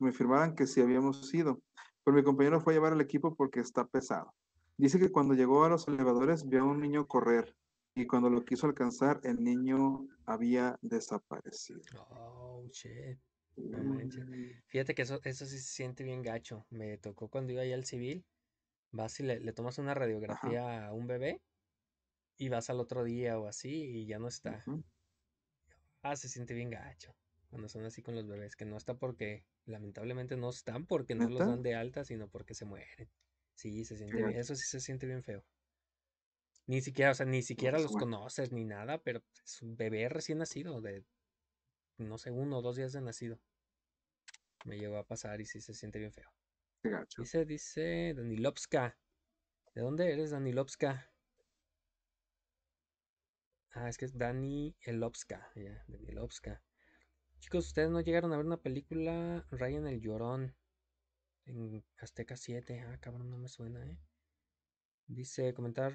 me firmaran que sí habíamos ido, pero mi compañero fue a llevar el equipo porque está pesado. Dice que cuando llegó a los elevadores vio a un niño correr y cuando lo quiso alcanzar, el niño había desaparecido. oh, shit. No manches. Fíjate que eso, eso sí se siente bien gacho. Me tocó cuando iba allá al civil. Vas y le, le tomas una radiografía a un bebé y vas al otro día o así y ya no está. Ah, se siente bien gacho. Cuando son así con los bebés, que no está porque, lamentablemente no están porque no los dan de alta, sino porque se mueren. Sí, se siente bien, eso sí se siente bien feo. Ni siquiera, o sea, ni siquiera se los conoces ni nada, pero es un bebé recién nacido, de no sé, uno o dos días de nacido. Me llegó a pasar y sí se siente bien feo. Gacho. Dice, dice Danilovska. ¿De dónde eres, Danilovska? Ah, es que es Dani Elovska. Ya, Danilovska. Chicos, ustedes no llegaron a ver una película Ryan el Llorón en Azteca 7. Ah, cabrón, no me suena, ¿eh? Dice, comentar.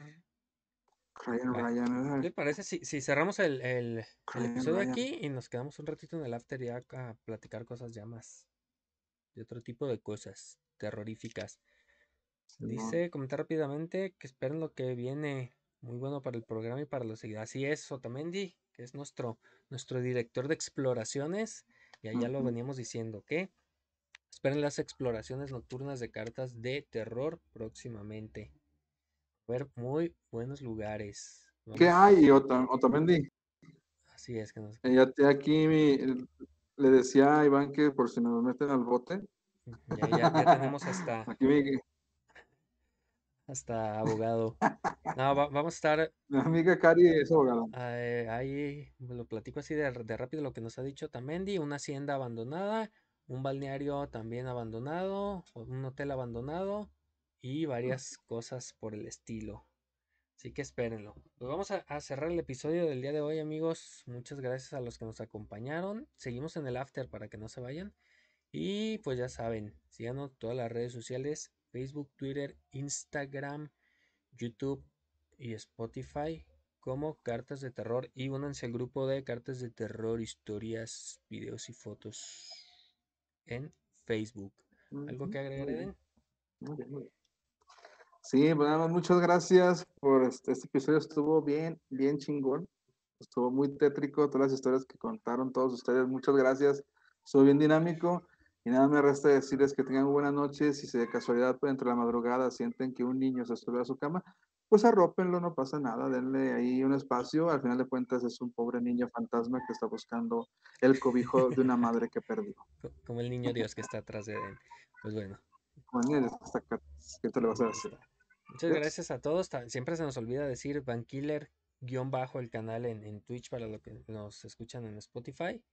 Ryan, Va. Ryan, ¿Qué eh, parece si, si cerramos el, el, episodio Ryan. aquí y nos quedamos un ratito en el after ya a platicar cosas ya más de otro tipo de cosas terroríficas? Dice, comentar rápidamente que esperen lo que viene. Muy bueno para el programa y para los seguidores. Así es, Otamendi, que es nuestro, nuestro director de exploraciones. Y allá lo veníamos diciendo que esperen las exploraciones nocturnas de cartas de terror próximamente. Ver, muy buenos lugares. ¿Qué Vamos- hay, Ota- Otamendi? Así es que nos, Eh, Ya aquí mi- le decía a Iván que por si nos meten al bote, ya, ya- ya tenemos hasta, aquí mi, hasta abogado. No, va- vamos a estar mi amiga Cari es abogada. Eh, ahí lo platico así de, de rápido lo que nos ha dicho Tamendi, una hacienda abandonada, un balneario también abandonado, un hotel abandonado y varias cosas por el estilo. Así que espérenlo. Pues vamos a, a cerrar el episodio del día de hoy, amigos. Muchas gracias a los que nos acompañaron. Seguimos en el after para que no se vayan. Y pues ya saben, síganos todas las redes sociales, Facebook, Twitter, Instagram, YouTube y Spotify como Cartas de Terror y únanse al grupo de Cartas de Terror, historias, videos y fotos en Facebook. ¿Algo que agregar, Eden? muy bien, muy bien. Sí, pues nada más, muchas gracias por este, este episodio, estuvo bien, bien chingón, estuvo muy tétrico, todas las historias que contaron todos ustedes, muchas gracias, estuvo bien dinámico. Y nada me resta decirles que tengan buenas noches, si de casualidad pues, entre la madrugada sienten que un niño se sube a su cama, pues arrópenlo, no pasa nada, denle ahí un espacio, al final de cuentas es un pobre niño fantasma que está buscando el cobijo de una madre que perdió. Co- Como el niño Dios que está atrás de Eden. Pues bueno, acá, ¿qué te le vas a decir? Muchas gracias a todos. Siempre se nos olvida decir Vankiller guion bajo el canal en, en Twitch para los que nos escuchan en Spotify.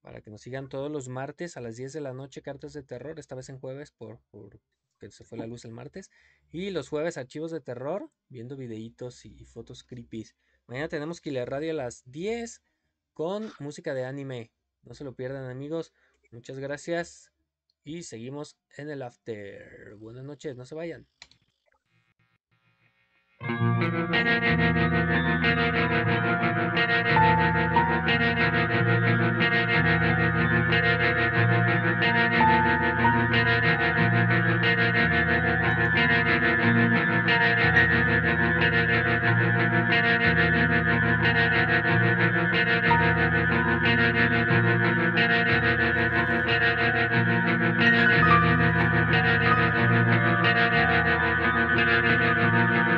Para que nos sigan todos los martes a las 10 de la noche, cartas de terror, esta vez en jueves por, por que se fue la luz el martes. Y los jueves archivos de terror, viendo videitos y, y fotos creepy. Mañana tenemos Killer Radio a las 10 con música de anime. No se lo pierdan amigos. Muchas gracias. Y seguimos en el after. Buenas noches, no se vayan. Ha ha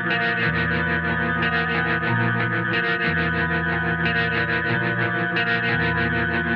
ha ha